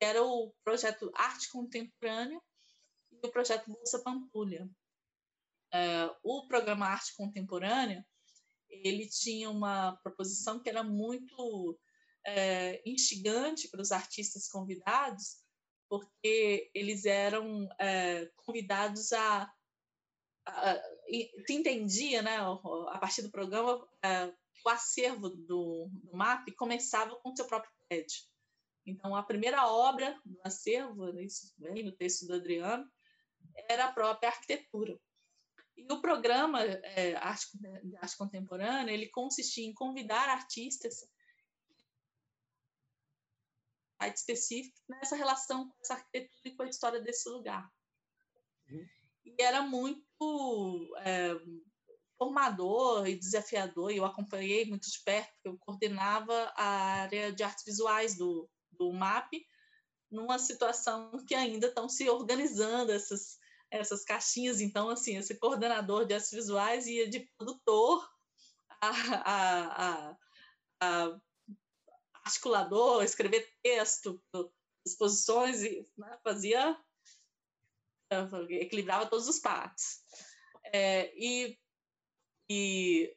Era o projeto Arte Contemporânea e o projeto Bolsa Pampulha. É, o programa Arte Contemporânea ele tinha uma proposição que era muito é, instigante para os artistas convidados, porque eles eram é, convidados a se entendia, né, a partir do programa, é, o acervo do, do MAP começava com o seu próprio prédio. Então, a primeira obra do acervo, isso vem no texto do Adriano, era a própria arquitetura. E o programa é, arte, de arte contemporânea, ele consistia em convidar artistas específico nessa relação com essa arquitetura e com a história desse lugar. Uhum. E era muito é, formador e desafiador, e eu acompanhei muito de perto, porque eu coordenava a área de artes visuais do, do MAP, numa situação que ainda estão se organizando essas, essas caixinhas. Então, assim, esse coordenador de artes visuais ia de produtor a, a, a, articulador, escrever texto, exposições, e né, fazia equilibrava todos os partes. É, e, e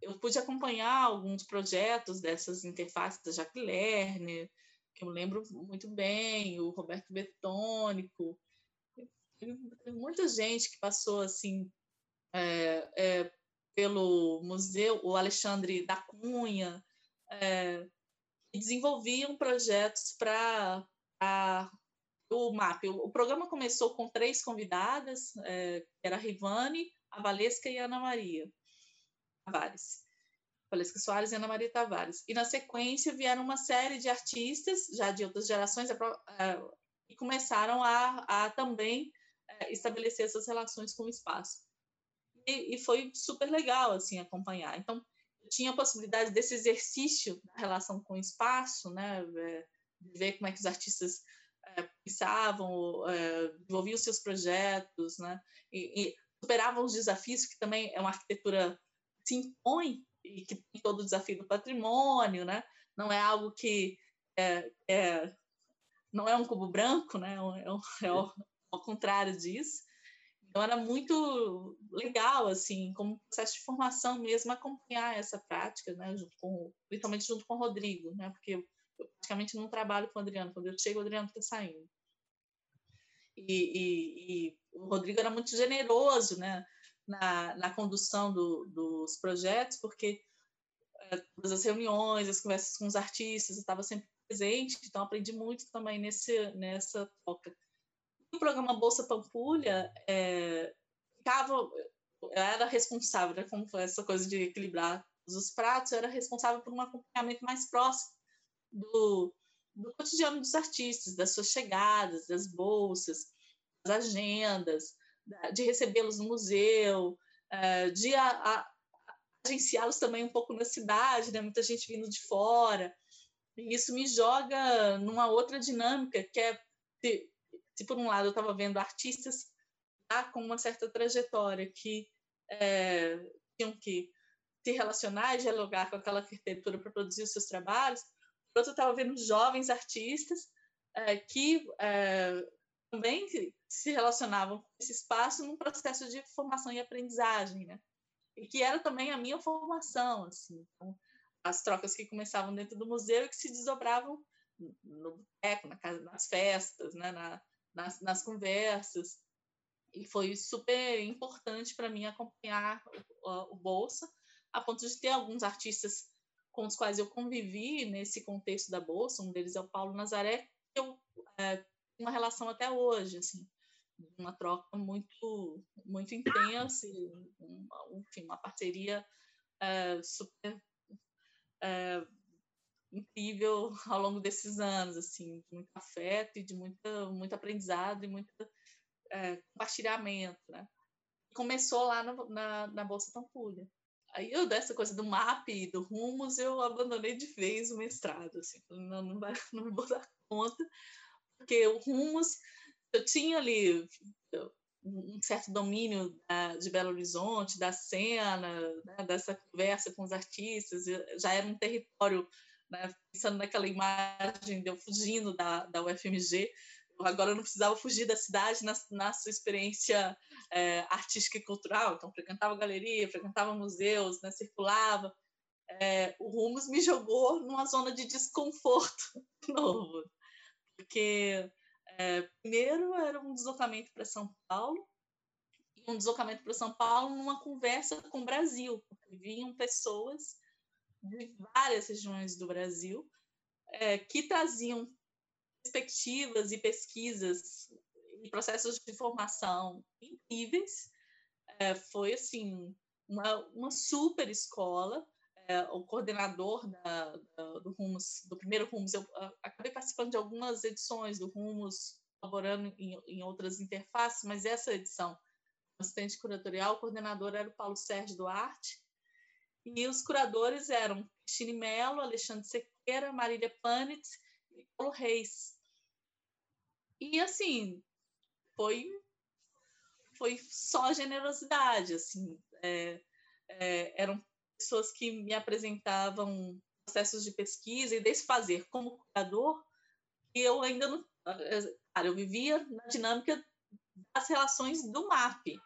eu pude acompanhar alguns projetos dessas interfaces da Jacques Lerner, que eu lembro muito bem, o Roberto Betônico, muita gente que passou assim é, é, pelo museu, o Alexandre da Cunha, é, desenvolviam projetos para o MAP. O, o, programa começou com três convidadas, é, era a Rivane, a Valesca e a Ana Maria Tavares. Valesca Soares e Ana Maria Tavares. E na sequência vieram uma série de artistas, já de outras gerações, é, e começaram a, a também é, estabelecer essas relações com o espaço. E, e, foi super legal assim acompanhar. Então, eu tinha a possibilidade desse exercício da relação com o espaço, né, é, de ver como é que os artistas é, pensavam, é, desenvolviam seus projetos, né, e, e superavam os desafios que também é uma arquitetura se impõe e que tem todo o desafio do patrimônio, né? Não é algo que é, é não é um cubo branco, né? É, um, é, o, ao contrário disso. Então era muito legal, assim, como processo de formação mesmo, acompanhar essa prática, né? Junto com, principalmente junto com o Rodrigo, né? Porque eu, praticamente não trabalho com o Adriano. Quando eu chego, o Adriano está saindo. E, e, e, o Rodrigo era muito generoso, né? Na, na condução do, dos projetos, porque é, todas as reuniões, as conversas com os artistas, eu estava sempre presente, então aprendi muito também nesse, nessa troca o programa Bolsa Pampulha, é, ficava, eu era responsável, né, como essa coisa de equilibrar os pratos, eu era responsável por um acompanhamento mais próximo do, do cotidiano dos artistas, das suas chegadas, das bolsas, das agendas, de recebê-los no museu, é, de agenciá-los também um pouco na cidade, né? muita gente vindo de fora. E isso me joga numa outra dinâmica, que é se por um lado eu estava vendo artistas tá, com uma certa trajetória que é, tinham que se relacionar e dialogar com aquela arquitetura para produzir os seus trabalhos, por outro estava vendo jovens artistas é, que é, também se relacionavam com esse espaço num processo de formação e aprendizagem, né? E que era também a minha formação, assim. Então, as trocas que começavam dentro do museu e que se desdobravam no boteco, na casa, nas festas, né? Na, nas, nas conversas. E foi super importante para mim acompanhar o, o, Bolsa, a ponto de ter alguns artistas com os quais eu convivi nesse contexto da Bolsa, um deles é o Paulo Nazaré, que eu é, tenho uma relação até hoje, assim, uma troca muito muito intensa, uma, enfim, uma parceria é, super é, incrível (laughs) ao longo desses anos, assim, de muito afeto e de muita, muito aprendizado e muito é, compartilhamento, né? Começou lá no, na, na Bolsa Pampulha. Aí eu, dessa coisa do MAP e do Rumos, eu abandonei de vez o mestrado, assim, não, não, vai, (laughs) não vou dar conta, porque o Rumos, eu tinha ali um certo domínio da, de Belo Horizonte, da cena, né, dessa conversa com os artistas, já era um território né? Pensando naquela imagem de eu fugindo da, da UFMG, agora eu não precisava fugir da cidade na, na sua experiência é, artística e cultural, então frequentava galeria, frequentava museus, né? circulava. É, o Rumos me jogou numa zona de desconforto (laughs) novo, porque é, primeiro era um deslocamento para São Paulo, um deslocamento para São Paulo numa conversa com o Brasil, porque vinham pessoas de várias regiões do Brasil é, que traziam perspectivas e pesquisas e processos de formação incríveis. É, foi assim uma, uma super escola. É, o coordenador da, da, do Rumos, do primeiro Rumos, eu acabei participando de algumas edições do Rumos, colaborando em, em outras interfaces, mas essa edição, assistente curatorial, o coordenador era o Paulo Sérgio Duarte, e os curadores eram Cristine Mello, Alexandre Sequeira, Marília Panitz e Paulo Reis. E assim, foi foi só generosidade, assim, é, é, eram pessoas que me apresentavam processos de pesquisa e desse fazer como curador, que eu ainda não, cara, eu vivia na dinâmica das relações do MAP,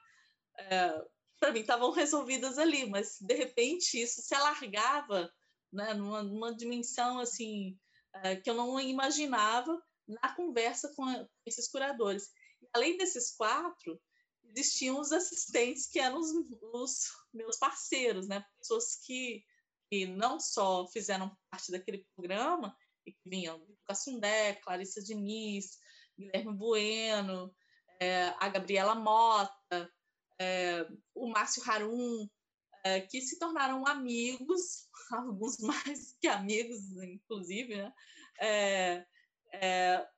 é, para mim estavam resolvidas ali, mas de repente isso se alargava né, numa, numa dimensão assim é, que eu não imaginava na conversa com, a, com esses curadores. E, além desses quatro, existiam os assistentes que eram os, os meus parceiros, né, pessoas que, que não só fizeram parte daquele programa e que vinham Cassundé, Clarissa Diniz, Guilherme Bueno, é, a Gabriela Mota, é, o Márcio Harum, é, que se tornaram amigos, (laughs) alguns mais que amigos, inclusive, né? É, é,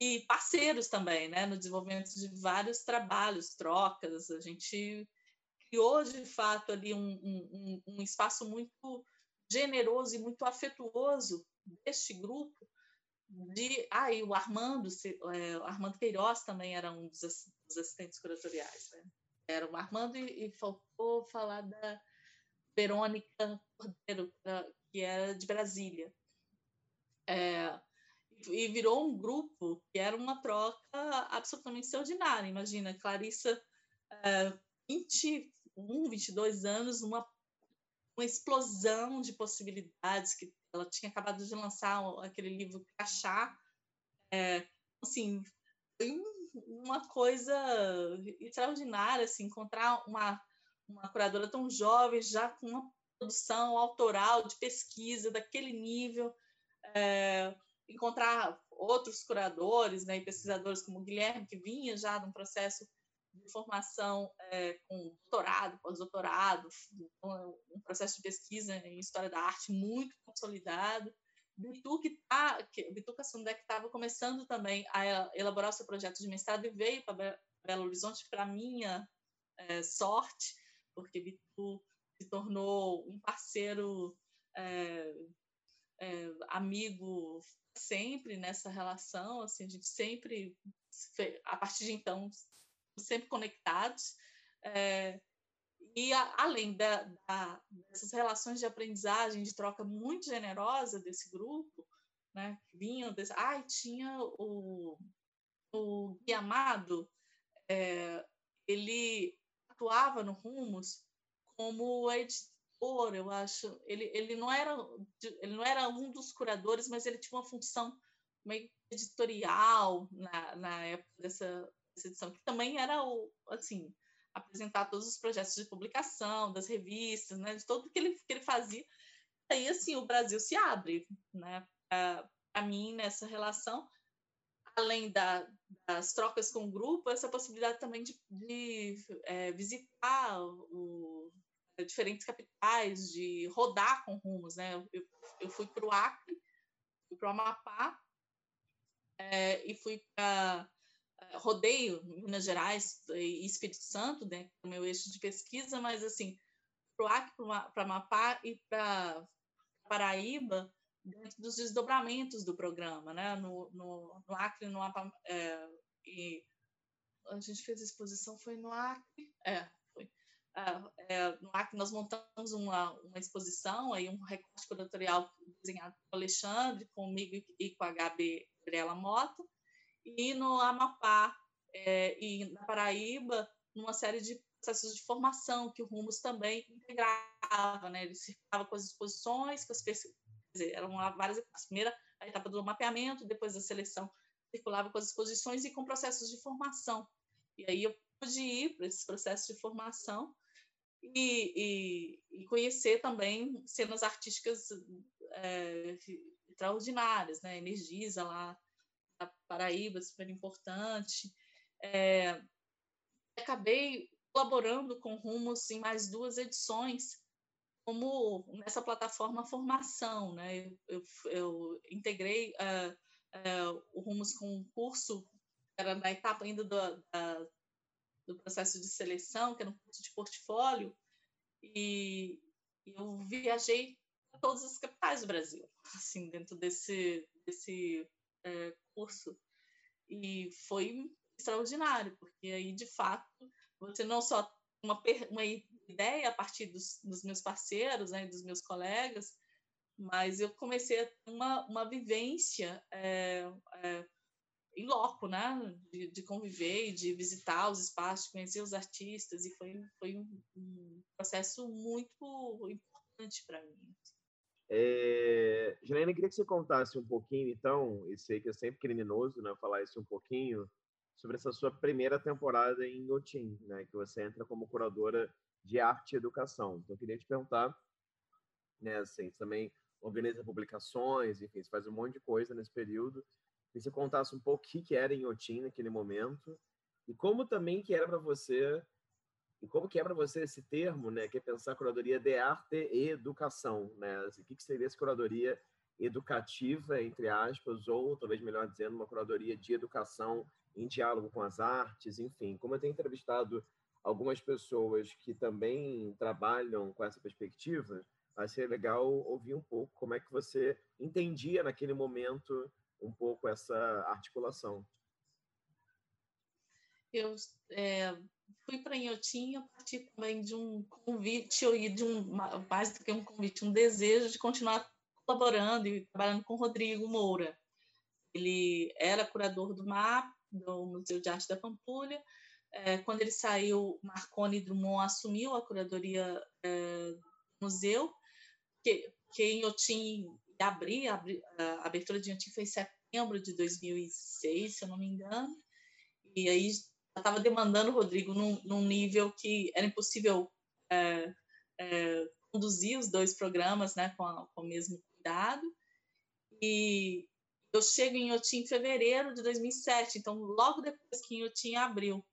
e parceiros também, né? no desenvolvimento de vários trabalhos, trocas. A gente criou, de fato, ali um, um, um espaço muito generoso e muito afetuoso deste grupo de ah, e o Armando é, o Armando Queiroz também era um dos, assistentes curatoriais né? Era o Armando e, e, falar da Verônica Cordeiro que era de Brasília é, e virou um grupo que era uma troca absolutamente extraordinária imagina Clarissa é, 21 22 anos uma uma explosão de possibilidades que ela tinha acabado de lançar aquele livro Crachá. É, assim, foi uma coisa extraordinária, assim, encontrar uma, uma curadora tão jovem, já com uma produção autoral de pesquisa daquele nível, é, encontrar outros curadores né, e pesquisadores como o Guilherme, que vinha já de um processo de formação é, com doutorado, pós-doutorado, um processo de pesquisa em História da Arte muito consolidado. Bitu, que tá, que, Bitu Cassundé, estava começando também a elaborar o seu projeto de mestrado e veio para Belo Horizonte, para minha é, sorte, porque Bitu se tornou um parceiro é, é, amigo sempre nessa relação, assim, a gente sempre, a partir de então, sempre conectados. É, e a, além da, da, dessas relações de aprendizagem, de troca muito generosa desse grupo, né, vinham, desse, ai, tinha o, o Gui Amado, é, ele atuava no Rumos como editor, eu acho. Ele, ele, não era, ele não era um dos curadores, mas ele tinha uma função meio editorial na, na época dessa, essa edição, que também era o, assim, apresentar todos os projetos de publicação, das revistas, né, de tudo que ele, que ele fazia. Aí, assim, o Brasil se abre, né, para mim, nessa relação, além da, das trocas com o grupo, essa possibilidade também de, de é, visitar o, diferentes capitais, de rodar com rumos, né, eu, eu fui para o Acre, fui para o Amapá, é, e fui para rodeio Minas Gerais e Espírito Santo, né, o meu eixo de pesquisa, mas assim, para o Acre, para Amapá e para Paraíba, dentro dos desdobramentos do programa, né, no, no, no Acre, no Amapá, é, e a gente fez a exposição, foi no Acre, é, foi. É, é, no Acre nós montamos uma, uma exposição, aí um recorte curatorial desenhado por Alexandre, comigo e com a Gabi Gabriela Mota, e no Amapá é, e na Paraíba, numa série de processos de formação que o Rumos também integrava, né? Ele circulava com as exposições, com as dizer, eram várias etapas. Primeira, a etapa do mapeamento, depois da seleção, circulava com as exposições e com processos de formação. E aí eu pude ir para esses processos de formação e, e, e conhecer também cenas artísticas é, extraordinárias, né? Energisa lá Paraíba, super importante. É, acabei colaborando com Rumos em mais duas edições, como nessa plataforma formação. Né? Eu, eu, eu integrei uh, uh, o Rumos com um curso, era na etapa ainda do, da, do processo de seleção, que era um curso de portfólio, e eu viajei a todas as capitais do Brasil, (laughs) assim, dentro desse, desse é, curso. E foi extraordinário, porque aí, de fato, você não só uma, uma ideia a partir dos, dos meus parceiros, né, dos meus colegas, mas eu comecei a ter uma, uma vivência é, é, em loco, né? De, de, conviver, de visitar os espaços, conhecer os artistas, e foi, foi um, um processo muito importante para mim. É, Janaína, queria que você contasse um pouquinho, então, e sei que é sempre criminoso, né, falar isso um pouquinho, sobre essa sua primeira temporada em Otim, né, que você entra como curadora de arte e educação. Então, eu queria te perguntar, né, assim, você também organiza publicações, enfim, você faz um monte de coisa nesse período, que você contasse um pouco o que, era em Otim naquele momento e como também que era para você e como que é para você esse termo, né, que é pensar curadoria de arte e educação, né? Assim, o que, que seria essa curadoria educativa, entre aspas, ou talvez melhor dizendo, uma curadoria de educação em diálogo com as artes, enfim. Como eu tenho entrevistado algumas pessoas que também trabalham com essa perspectiva, vai ser legal ouvir um pouco como é que você entendia naquele momento um pouco essa articulação. Eu é, fui para Inhotim a partir também de um convite, e de um, mais do que um convite, um desejo de continuar colaborando e trabalhando com Rodrigo Moura. Ele era curador do MAP, do Museu de Arte da Pampulha. É, quando ele saiu, Marconi Drummond assumiu a curadoria é, do museu, que, que Inhotim abri, abri, a abertura de Inhotim foi em setembro de 2006, se eu não me engano, e aí estava demandando o Rodrigo num, num, nível que era impossível é, é, conduzir os dois programas né, com, a, com, o mesmo cuidado. E eu chego em Inhotim em fevereiro de 2007, então logo depois que Inhotim abriu.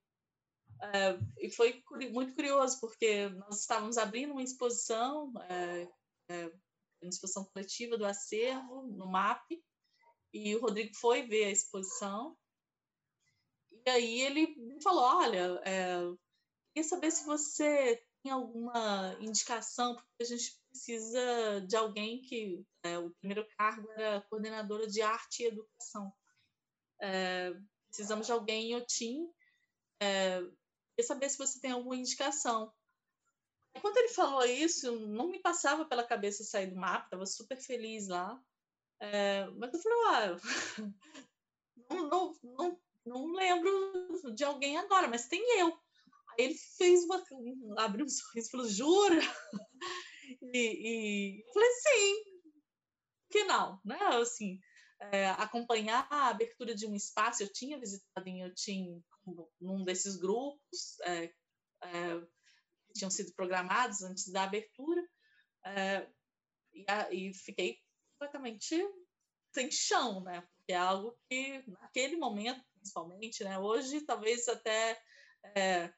É, e foi muito curioso, porque nós estávamos abrindo uma exposição, é, é, uma exposição coletiva do acervo, no MAP, e o Rodrigo foi ver a exposição aí ele me falou: olha, é, queria saber se você tem alguma indicação, porque a gente precisa de alguém que é, o primeiro cargo era coordenadora de arte e educação. É, precisamos de alguém em Otim. É, queria saber se você tem alguma indicação. Quando ele falou isso, não me passava pela cabeça sair do mapa, estava super feliz lá. É, mas eu falei, ah, (laughs) não, não, não não lembro de alguém agora, mas tem eu. Aí ele fez uma, abriu um sorriso e falou, jura? (laughs) E, e falei, sim, que não, né? Assim, é, acompanhar a abertura de um espaço, eu tinha visitado em Yotin num desses grupos é, é, que tinham sido programados antes da abertura, é, e, a, e fiquei completamente sem chão, né? Porque é algo que, naquele momento, principalmente, né? Hoje, talvez até é,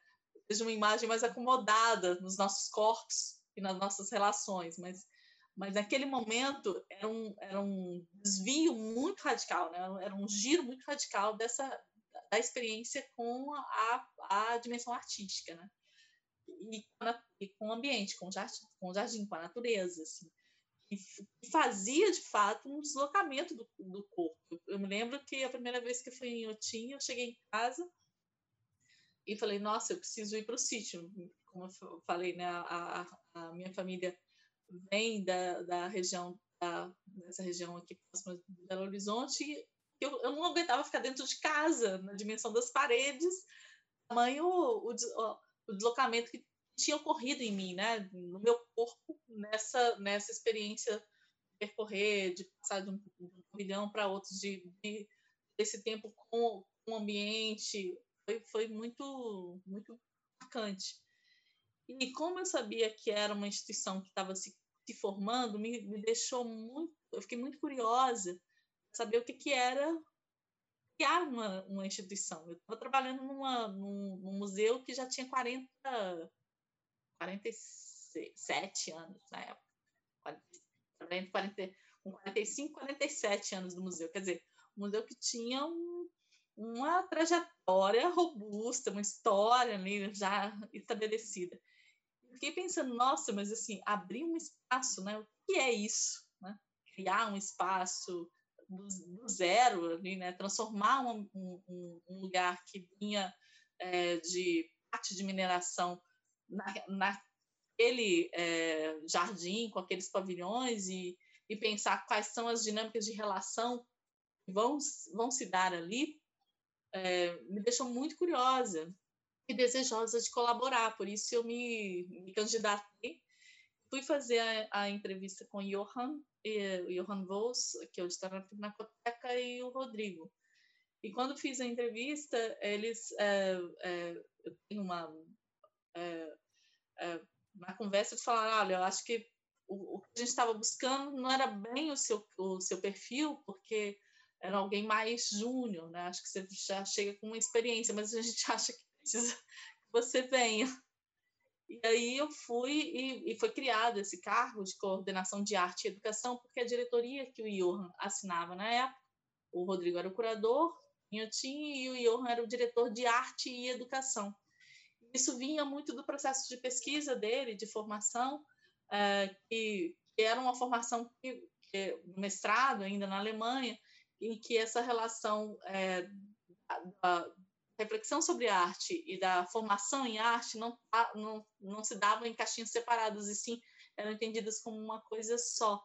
seja uma imagem mais acomodada nos nossos corpos e nas nossas relações, mas, mas naquele momento era um, era um desvio muito radical, né? Era um giro muito radical dessa da experiência com a, a dimensão artística, né? E, com o ambiente, com o jardim, com, o jardim, com a natureza, assim e fazia de fato um deslocamento do, do corpo. Eu me lembro que a primeira vez que eu fui em Otim, eu cheguei em casa e falei: Nossa, eu preciso ir para o sítio. Como eu falei, né, a, a minha família vem da, da região, da, dessa região aqui próxima de Belo Horizonte, e eu, eu não aguentava ficar dentro de casa, na dimensão das paredes, tamanho o, o, o deslocamento que tinha ocorrido em mim, né, no meu corpo, nessa, nessa experiência de percorrer, de passar de um, de pavilhão para outros, de, de esse tempo com, com o ambiente, foi, foi muito, muito marcante. E como eu sabia que era uma instituição que estava se, se formando, me, me deixou muito, eu fiquei muito curiosa saber o que, que era criar uma, uma instituição. Eu estava trabalhando numa, num, num, museu que já tinha 40 47 anos na época. 40, 40, com 45, 47 anos do museu. Quer dizer, um museu que tinha um, uma trajetória robusta, uma história ali já estabelecida. Fiquei pensando, nossa, mas assim, abrir um espaço, né? O que é isso? Né? Criar um espaço do, do zero ali, né? Transformar um, um, um lugar que vinha é, de parte de mineração na, naquele é, jardim, com aqueles pavilhões, e, e pensar quais são as dinâmicas de relação que vão, vão se dar ali, é, me deixou muito curiosa e desejosa de colaborar. Por isso eu me, me candidatei. Fui fazer a, a entrevista com Johan, e, o Johan Voss, que hoje está na Pinacoteca, e o Rodrigo. E quando fiz a entrevista, eles é, é, eu tenho uma é, é uma conversa de falar, olha, eu acho que o, o que a gente estava buscando não era bem o seu o seu perfil, porque era alguém mais júnior, né? Acho que você já chega com uma experiência, mas a gente (laughs) acha que precisa que você venha. E aí eu fui e, e, foi criado esse cargo de coordenação de arte e educação, porque a diretoria que o Johan assinava na época, o Rodrigo era o curador, eu tinha, e o Johan era o diretor de arte e educação. Isso vinha muito do processo de pesquisa dele, de formação, é, que, era uma formação que, mestrado ainda na Alemanha, em que essa relação é, da reflexão sobre arte e da formação em arte não, não, não se davam em caixinhas separadas, e sim eram entendidas como uma coisa só.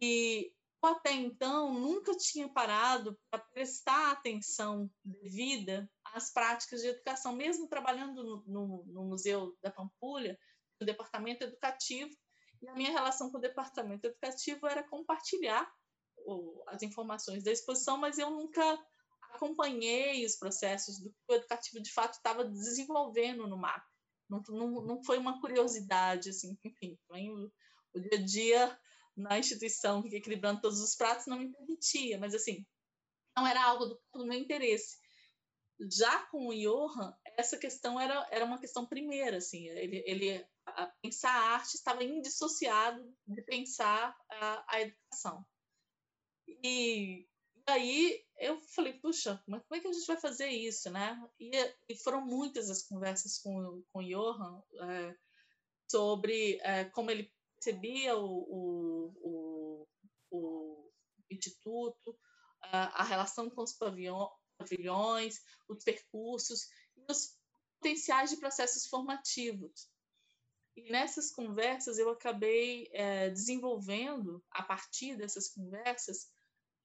E até então nunca tinha parado para prestar atenção devida às práticas de educação, mesmo trabalhando no, no, no Museu da Pampulha, no departamento educativo, e a minha relação com o departamento educativo era compartilhar as informações da exposição, mas eu nunca acompanhei os processos do que o educativo de fato estava desenvolvendo no MAP. Não, não, não foi uma curiosidade, assim, enfim, o, o dia a dia na instituição, equilibrando todos os pratos, não me permitia, mas assim, não era algo do, do meu interesse. Já com o Johan, essa questão era, era uma questão primeira, assim, ele, ele a, pensar a arte estava indissociado de pensar a, a educação. E, e aí eu falei, puxa, mas como é que a gente vai fazer isso, né? E, e foram muitas as conversas com, com o Johan é, sobre é, como ele percebia o, o, o, o instituto, a, a, relação com os pavilhões, os percursos e os potenciais de processos formativos. E nessas conversas eu acabei é, desenvolvendo, a partir dessas conversas,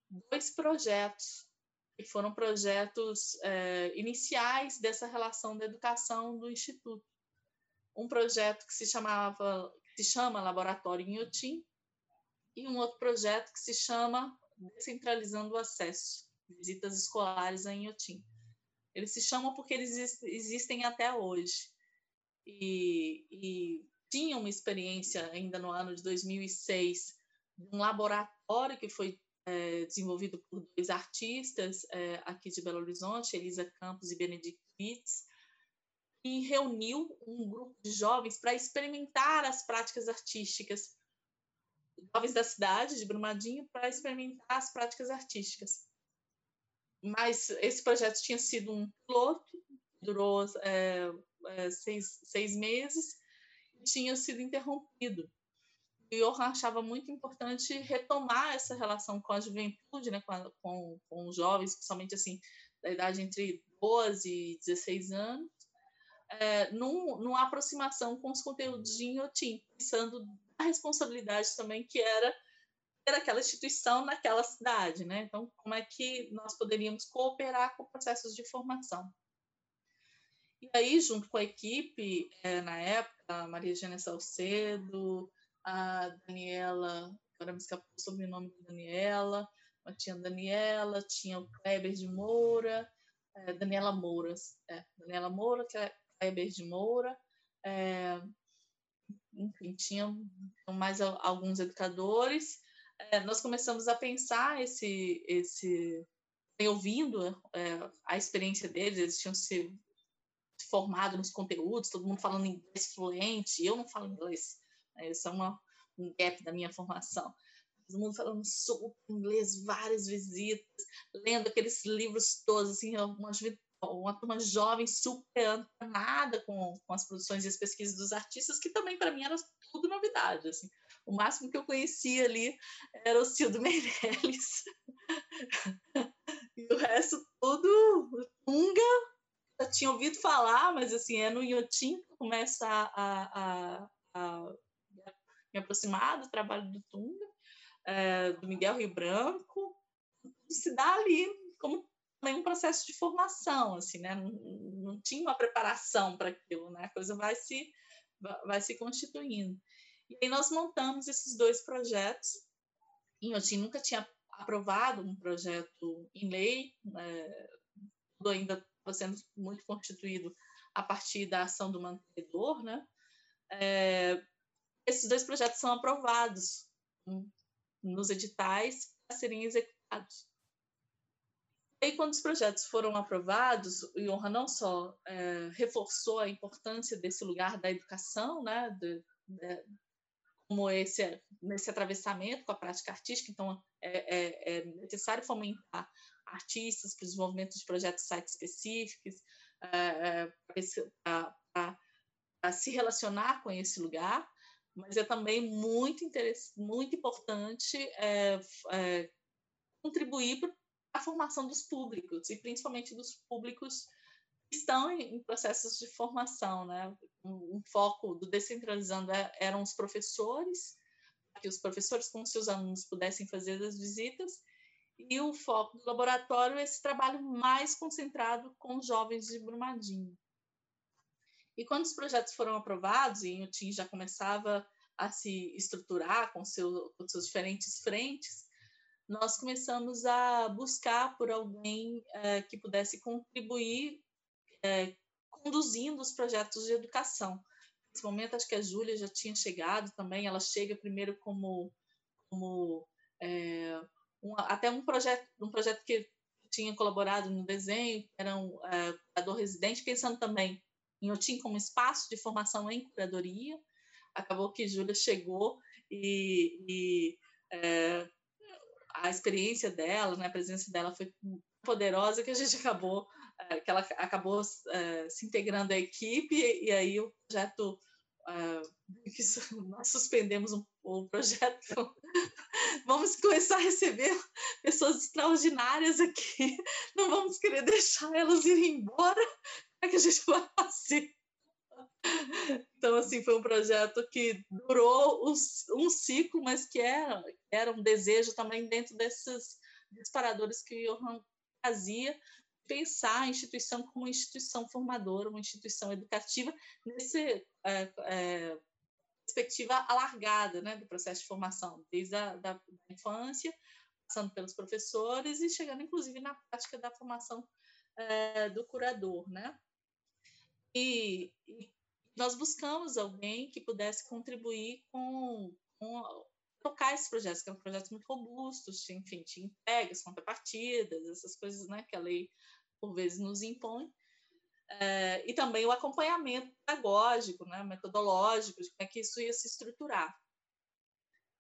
dois projetos, que foram projetos é, iniciais dessa relação da educação do Instituto. Um projeto que se chamava, que se chama Laboratório Inhotim, e um outro projeto que se chama Descentralizando o Acesso, Visitas Escolares a Inhotim. Eles se chamam porque eles existem até hoje. E, e tinha uma experiência ainda no ano de 2006 de um laboratório que foi é, desenvolvido por dois artistas é, aqui de Belo Horizonte, Elisa Campos e Benedict Pitts, e reuniu um grupo de jovens para experimentar as práticas artísticas, jovens da cidade de Brumadinho, para experimentar as práticas artísticas. Mas esse projeto tinha sido um piloto, durou é, é seis, seis meses, e tinha sido interrompido. O Johan achava muito importante retomar essa relação com a juventude, né, com, a, com, com os jovens, principalmente assim, da idade entre 12 e 16 anos, é, num, numa aproximação com os conteúdos de Inhotim, pensando na responsabilidade também que era aquela instituição naquela cidade, né? Então, como é que nós poderíamos cooperar com processos de formação? E aí, junto com a equipe, é, na época, Maria Eugênia Salcedo, a Daniela, agora me escapou o sobrenome da Daniela, mas tinha a Daniela, tinha o Kleber de Moura, é, Daniela Moura, é, Daniela Moura, Kleber de Moura, é, enfim, tinha mais alguns educadores. É, nós começamos a pensar esse, esse ouvindo é, a experiência deles, eles tinham se formado nos conteúdos, todo mundo falando inglês fluente, eu não falo inglês esse é uma, um gap da minha formação. Todo mundo falando super inglês, várias visitas, lendo aqueles livros todos, assim, uma, uma turma jovem super antenada com, com as produções e as pesquisas dos artistas, que também para mim era tudo novidade. Assim. O máximo que eu conhecia ali era o Cildo (laughs) Meirelles. e o resto tudo, Tunga, já tinha ouvido falar, mas assim, é no Iotim que começa a, a, a me aproximar do trabalho do Tunga, é, do Miguel Rio Branco, se dá ali como um processo de formação, assim, né? Não, não tinha uma preparação para aquilo, né? A coisa vai se vai se constituindo. E aí nós montamos esses dois projetos. Eu tinha, nunca tinha aprovado um projeto em lei, é, tudo ainda estava sendo muito constituído a partir da ação do mantenedor, né? É, esses dois projetos são aprovados nos editais para serem executados. E quando os projetos foram aprovados, o IONRA não só é, reforçou a importância desse lugar da educação, né, de, de, como esse nesse atravessamento com a prática artística, então é, é, é necessário fomentar artistas para o desenvolvimento de projetos sites específicos, é, é, para se relacionar com esse lugar, mas é também muito, muito importante é, é, contribuir para a formação dos públicos, e principalmente dos públicos estão em processos de formação. Né? Um, um foco do Descentralizando é, eram os professores, que os professores com seus alunos pudessem fazer as visitas, e o foco do laboratório é esse trabalho mais concentrado com jovens de Brumadinho. E quando os projetos foram aprovados e o TIM já começava a se estruturar com, seu, com seus diferentes frentes, nós começamos a buscar por alguém é, que pudesse contribuir é, conduzindo os projetos de educação. Nesse momento, acho que a Júlia já tinha chegado também, ela chega primeiro como, como é, um, até um projeto, um projeto que tinha colaborado no desenho, era um é, curador residente, pensando também em Otim como espaço de formação em curadoria. Acabou que Júlia chegou e, e é, a experiência dela, né, a presença dela foi poderosa que a gente acabou, que ela acabou é, se integrando à equipe e aí o projeto uh, (laughs) nós suspendemos um, o projeto. (laughs) vamos começar a receber pessoas extraordinárias aqui. (laughs) Não vamos querer deixar elas irem embora. Como é que a gente vai fazer? Então, assim, foi um projeto que durou um, ciclo, mas que era, era um desejo também dentro desses disparadores que o Johan fazia, pensar a instituição como uma instituição formadora, uma instituição educativa, nessa é, é, perspectiva alargada né, do processo de formação, desde a da infância, passando pelos professores e chegando, inclusive, na prática da formação é, do curador. Né? E, e, nós buscamos alguém que pudesse contribuir com, com tocar esses projetos, que eram projetos muito robustos, enfim, tinha entregas, contrapartidas, essas coisas né, que a lei por vezes nos impõe, é, e também o acompanhamento pedagógico, né, metodológico, de como é que isso ia se estruturar.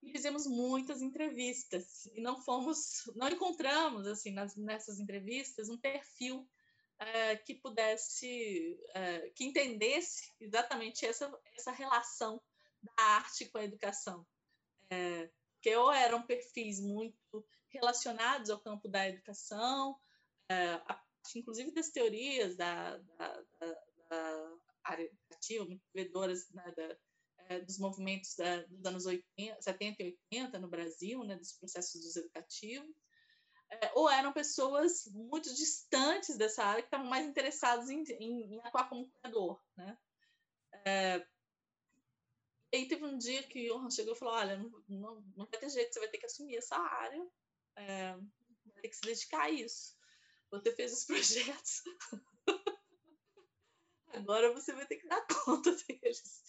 E fizemos muitas entrevistas e não fomos, não encontramos assim nas, nessas entrevistas um perfil é, que pudesse, é, que entendesse exatamente essa essa relação da arte com a educação, é, que ou eram perfis muito relacionados ao campo da educação, inclusive das teorias da, da, da, da área educativa, muito vedoras né, da, é, dos movimentos da, dos anos 80, 70 e 80 no Brasil, né, dos processos educativos, é, ou eram pessoas muito distantes dessa área que estavam mais interessadas em, em, em atuar como curador, né? É, e aí teve um dia que o Johan chegou e falou, olha, não, não, não vai ter jeito, você vai ter que assumir essa área, é, vai ter que se dedicar a isso. Você fez os projetos. Agora você vai ter que dar conta deles.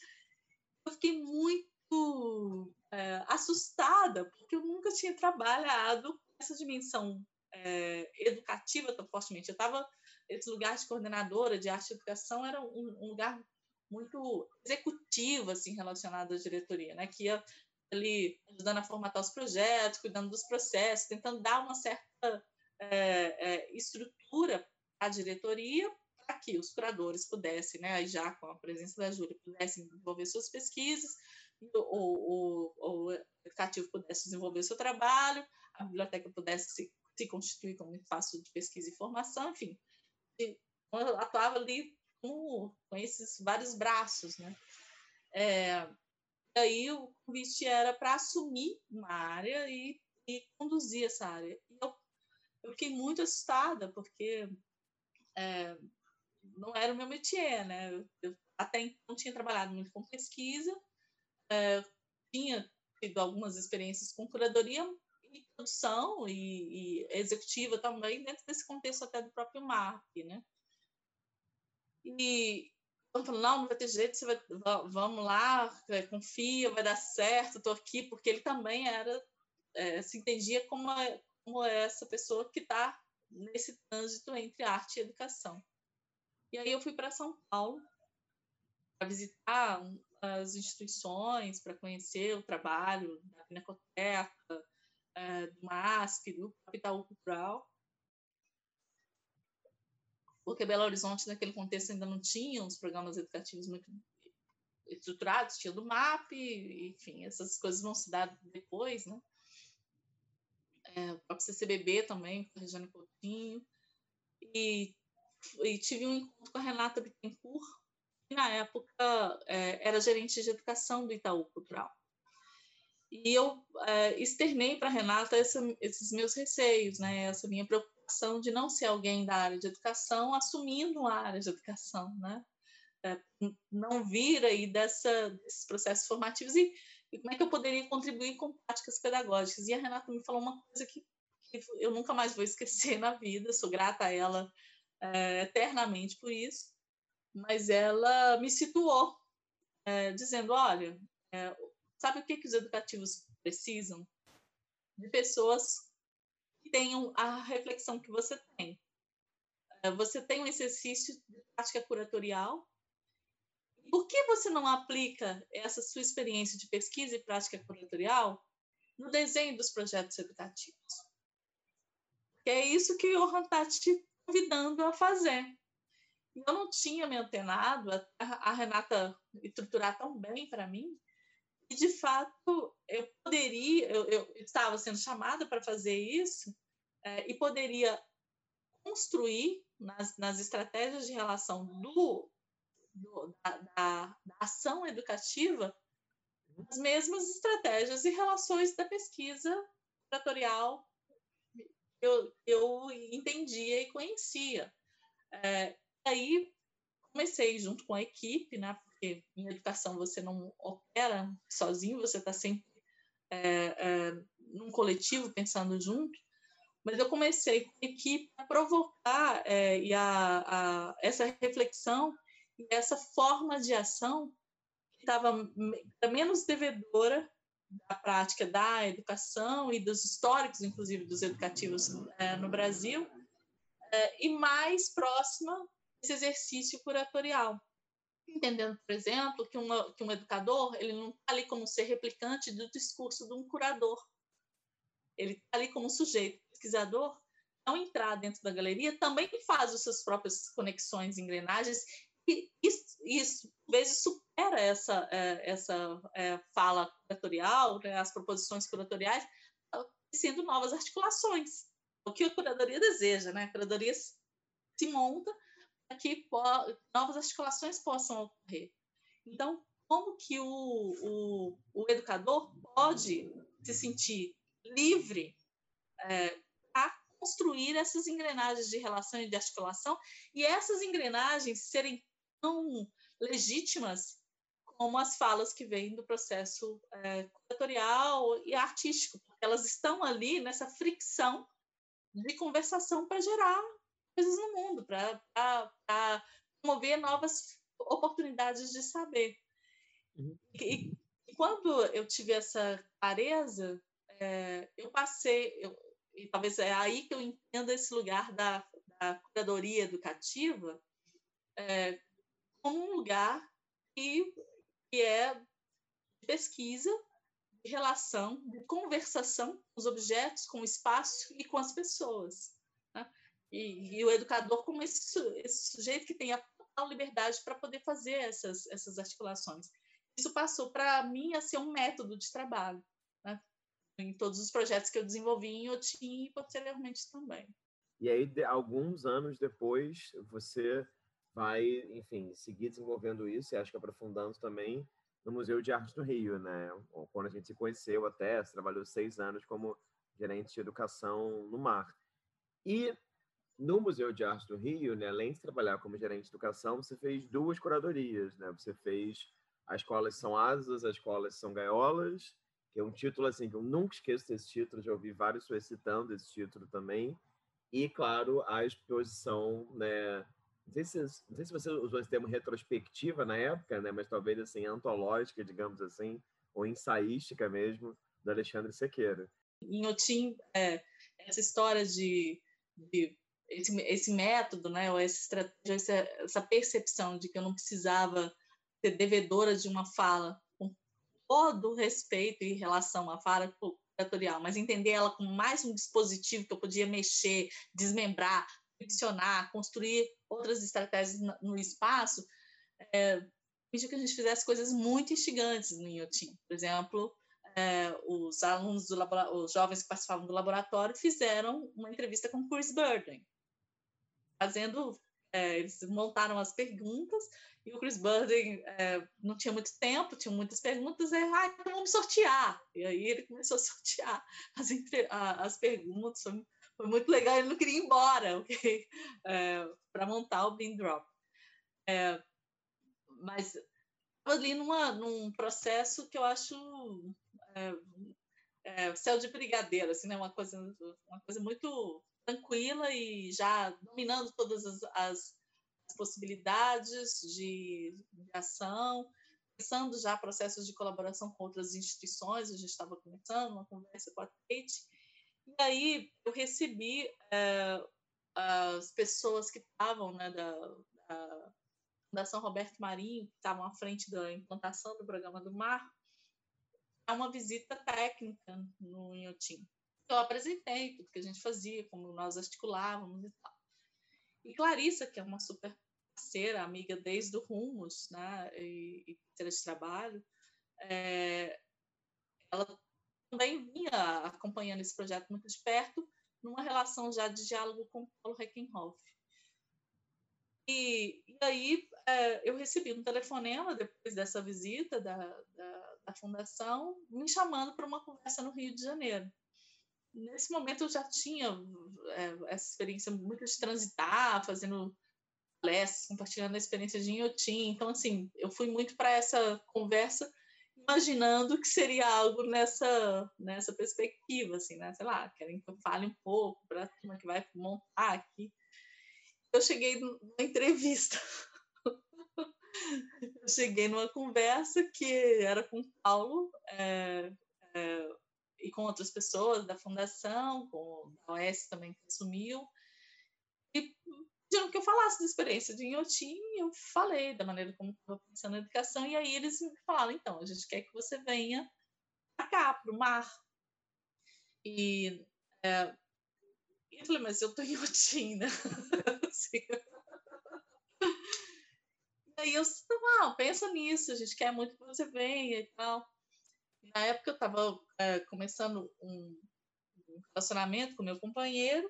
Eu fiquei muito é, assustada, porque eu nunca tinha trabalhado com essa dimensão é, educativa tão fortemente. Eu estava. Esse lugar de coordenadora de arte e educação era um, um lugar muito executivo, assim, relacionado à diretoria, né? Que ia ali ajudando a formatar os projetos, cuidando dos processos, tentando dar uma certa é, é, estrutura a diretoria para que os curadores pudessem, né, já com a presença da Júlia, pudessem desenvolver suas pesquisas, o, o, o, educativo pudesse desenvolver seu trabalho, a biblioteca pudesse se, se constituir como espaço de pesquisa e formação, enfim, e, atuava ali com, com, esses vários braços, né? É, aí o convite era para assumir uma área e, e conduzir essa área. Eu fiquei muito assustada, porque é, não era o meu métier, né? Eu, eu, até então tinha trabalhado muito com pesquisa, é, tinha tido algumas experiências com curadoria e produção e, e, executiva também, dentro desse contexto até do próprio MAP, né? E eu falando, não, não vai ter jeito, você vai, vamos lá, é, confia, vai dar certo, estou aqui, porque ele também era, é, se entendia como, como essa pessoa que está nesse trânsito entre arte e educação. E aí eu fui para São Paulo para visitar as instituições, para conhecer o trabalho da Pinacoteca, é, do MASP, do Capital Cultural, porque Belo Horizonte, naquele contexto, ainda não tinha os programas educativos muito estruturados, tinha do MAP, enfim, essas coisas vão se dar depois, né? É, o próprio CCBB também, com a Regiane Coutinho, e, e tive um encontro com a Renata Bittencourt, que na época é, era gerente de educação do Itaú Cultural. E eu é, externei para a Renata essa, esses meus receios, né, essa minha preocupação de não ser alguém da área de educação assumindo a área de educação, né? É, não vir aí dessa, desses processos formativos e, e, como é que eu poderia contribuir com práticas pedagógicas. E a Renata me falou uma coisa que, que eu nunca mais vou esquecer na vida, sou grata a ela é, eternamente por isso, mas ela me situou, é, dizendo: olha, é, sabe o que, que os educativos precisam? De pessoas que tenham a reflexão que você tem. Você tem um exercício de prática curatorial. Por que você não aplica essa sua experiência de pesquisa e prática curatorial no desenho dos projetos educativos? Que é isso que o Johan está te convidando a fazer eu não tinha me antenado a, a Renata estruturar tão bem para mim, e de fato eu poderia, eu, eu estava sendo chamada para fazer isso, é, e poderia construir nas, nas estratégias de relação do, do da, da, da, ação educativa as mesmas estratégias e relações da pesquisa curatorial eu, eu entendia e conhecia. É, aí comecei junto com a equipe, né? Porque em educação você não opera sozinho, você está sempre é, é, num coletivo pensando junto. Mas eu comecei com a equipe a provocar é, e a, a, essa reflexão e essa forma de ação estava menos devedora da prática da educação e dos históricos, inclusive dos educativos é, no Brasil, é, e mais próxima esse exercício curatorial. Entendendo, por exemplo, que, uma, que um educador ele não está ali como ser replicante do discurso de um curador. Ele está ali como sujeito pesquisador. Ao entrar dentro da galeria, também faz as suas próprias conexões, engrenagens, e isso, às vezes, supera essa, é, essa é, fala curatorial, né, as proposições curatoriais, sendo novas articulações. O que a curadoria deseja, né? A curadoria se monta que novas articulações possam ocorrer. Então, como que o, o, o educador pode se sentir livre é, para construir essas engrenagens de relação e de articulação e essas engrenagens serem tão legítimas como as falas que vêm do processo é, curatorial e artístico, porque elas estão ali nessa fricção de conversação para gerar coisas no mundo, para promover novas oportunidades de saber. Uhum. E, e, quando eu tive essa clareza, é, eu passei, eu, e talvez é aí que eu entendo esse lugar da, da curadoria educativa é, como um lugar que, que é de pesquisa, de relação, de conversação com os objetos, com o espaço e com as pessoas. E, e o educador como esse, esse sujeito que tem a total liberdade para poder fazer essas, essas articulações. Isso passou para mim a ser um método de trabalho, né? em todos os projetos que eu desenvolvi em Otim e posteriormente também. E aí, de, alguns anos depois, você vai, enfim, seguir desenvolvendo isso e acho que aprofundando também no Museu de Arte do Rio, né? Quando a gente se conheceu até, você trabalhou seis anos como gerente de educação no mar. E no Museu de Arte do Rio, né, além de trabalhar como gerente de educação, você fez duas curadorias, né? Você fez as escolas são asas, as escolas são gaiolas, que é um título assim que eu nunca esqueço desse título, já ouvi vários pessoas citando esse título também. E claro, a exposição, né, não sei, se, você usou esse termo retrospectiva na época, né, mas talvez assim antológica, digamos assim, ou ensaística mesmo, do Alexandre Sequeira. Em é, essa história de, de esse, esse, método, né, ou essa estratégia, essa, essa, percepção de que eu não precisava ser devedora de uma fala com todo respeito em relação à fala curatorial, mas entender ela como mais um dispositivo que eu podia mexer, desmembrar, friccionar, construir outras estratégias no espaço, é, pediu que a gente fizesse coisas muito instigantes no IoT. Por exemplo, é, os alunos do os jovens que participavam do laboratório fizeram uma entrevista com Chris Burden, fazendo é, eles montaram as perguntas e o Chris Burden é, não tinha muito tempo, tinha muitas perguntas, e ah, então vamos sortear. E aí ele começou a sortear as, as perguntas, foi, foi, muito legal, ele não queria ir embora (laughs) okay? é, para montar o Bean Drop. É, mas ali numa, num processo que eu acho é, é, céu de brigadeiro, assim, né? uma, coisa, uma coisa muito tranquila e já dominando todas as, as possibilidades de, de, ação, pensando já processos de colaboração com outras instituições, a gente estava começando uma conversa com a Kate, e aí eu recebi é, as pessoas que estavam né, da, da Fundação Roberto Marinho, que estavam à frente da implantação do programa do Mar, a uma visita técnica no Inhotim eu apresentei tudo que a gente fazia, como nós articulávamos e tal. E Clarissa, que é uma super parceira, amiga desde o Rumos, né, e, e de trabalho, é, ela também vinha acompanhando esse projeto muito de perto, numa relação já de diálogo com o Paulo Reckenhoff. E, e aí é, eu recebi um telefonema depois dessa visita da, da, da fundação, me chamando para uma conversa no Rio de Janeiro nesse momento eu já tinha é, essa experiência muito de transitar, fazendo palestras, compartilhando a experiência de Inhotim. Então, assim, eu fui muito para essa conversa imaginando que seria algo nessa nessa perspectiva, assim, né? Sei lá, querem que eu fale um pouco para a turma que vai montar aqui. Eu cheguei numa entrevista. (laughs) eu cheguei numa conversa que era com o Paulo, é, é, e com outras pessoas da fundação, com a OS também que assumiu, pediram que eu falasse da experiência de Inhotim, eu falei da maneira como estava pensando na educação, e aí eles me falaram, então, a gente quer que você venha para cá, para o mar. E é, eu falei, mas eu estou em Inhotim, né? (laughs) assim. Aí eu disse, não, pensa nisso, a gente quer muito que você venha e tal na época eu estava é, começando um, relacionamento com meu companheiro,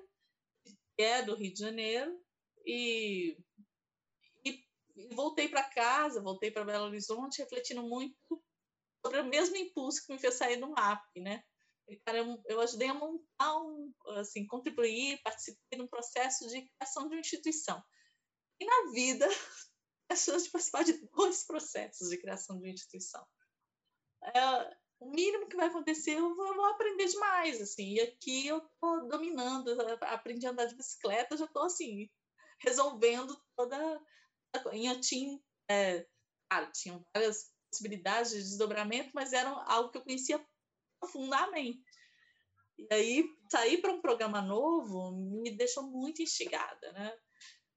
que é do Rio de Janeiro, e, e, e voltei para casa, voltei para Belo Horizonte, refletindo muito sobre o mesmo impulso que me fez sair do MAP, né? E, cara, eu, eu, ajudei a montar, um, assim, contribuir, participei num processo de criação de uma instituição. E na vida, (laughs) a chance de participar de dois processos de criação de uma instituição. É, o mínimo que vai acontecer, eu vou, vou, aprender demais, assim. E aqui eu tô dominando, aprendi a andar de bicicleta, já tô assim, (laughs) resolvendo toda. Em Otim, é, claro, tinham várias possibilidades de desdobramento, mas eram algo que eu conhecia profundamente. E aí, sair para um programa novo me deixou muito instigada, né?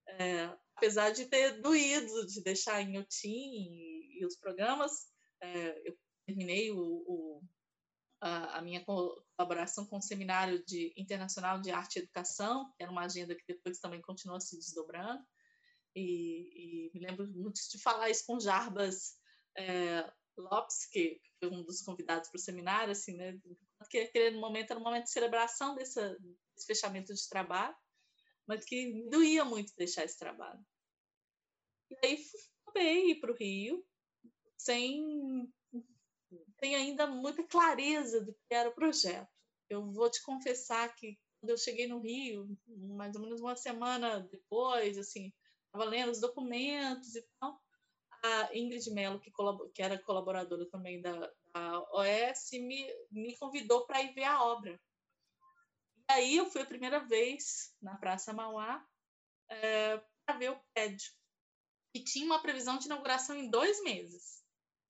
É, apesar de ter doído de deixar em Otim e, e os programas, é, eu terminei o, o, a, minha colaboração com o Seminário de, Internacional de Arte e Educação, que era uma agenda que depois também continuou se desdobrando. E, e me lembro muito de falar isso com Jarbas é, Lopes, que foi um dos convidados para o seminário, assim, né? Porque aquele momento era um momento de celebração desse fechamento de trabalho, mas que doía muito deixar esse trabalho. E aí fui para o Rio, sem tem ainda muita clareza do que era o projeto. Eu vou te confessar que quando eu cheguei no Rio, mais ou menos uma semana depois, assim, estava lendo os documentos e tal, a Ingrid Mello, que, que era colaboradora também da, da OS, me, me convidou para ir ver a obra. E aí eu fui a primeira vez na Praça Mauá é, para ver o prédio. E tinha uma previsão de inauguração em dois meses.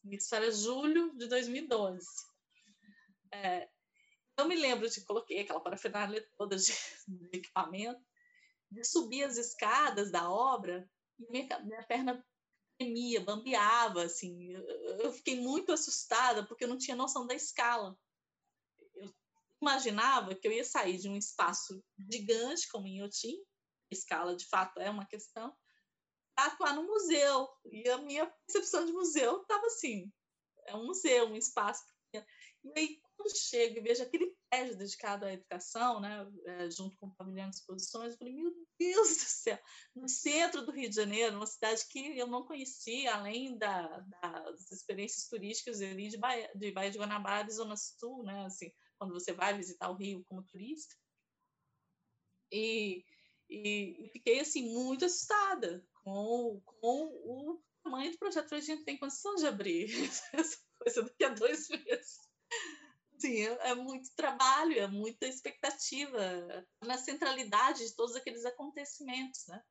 Isso era julho de 2012. É, eu me lembro de coloquei aquela parafernália toda de, de, equipamento, de subir as escadas da obra e minha, minha perna tremia, bambeava, assim. Eu, eu fiquei muito assustada porque eu não tinha noção da escala. Eu imaginava que eu ia sair de um espaço gigante como em Inhotim, escala de fato é uma questão, atuar no museu. E a minha percepção de museu estava assim: é um museu, um espaço pequeno. E aí, quando chego e vejo aquele prédio dedicado à educação, né, é, junto com o pavilhão de exposições, eu falei: meu Deus do céu, no centro do Rio de Janeiro, uma cidade que eu não conhecia, além da, das experiências turísticas ali de Baía de, Baía de Guanabara e Zona Sul, né, assim, quando você vai visitar o Rio como turista. E, e, e fiquei assim muito assustada com, com o tamanho do projeto a gente tem condição de abrir (laughs) essa coisa daqui a dois meses. Sim, é, é muito trabalho, é muita expectativa na centralidade de todos aqueles acontecimentos, né?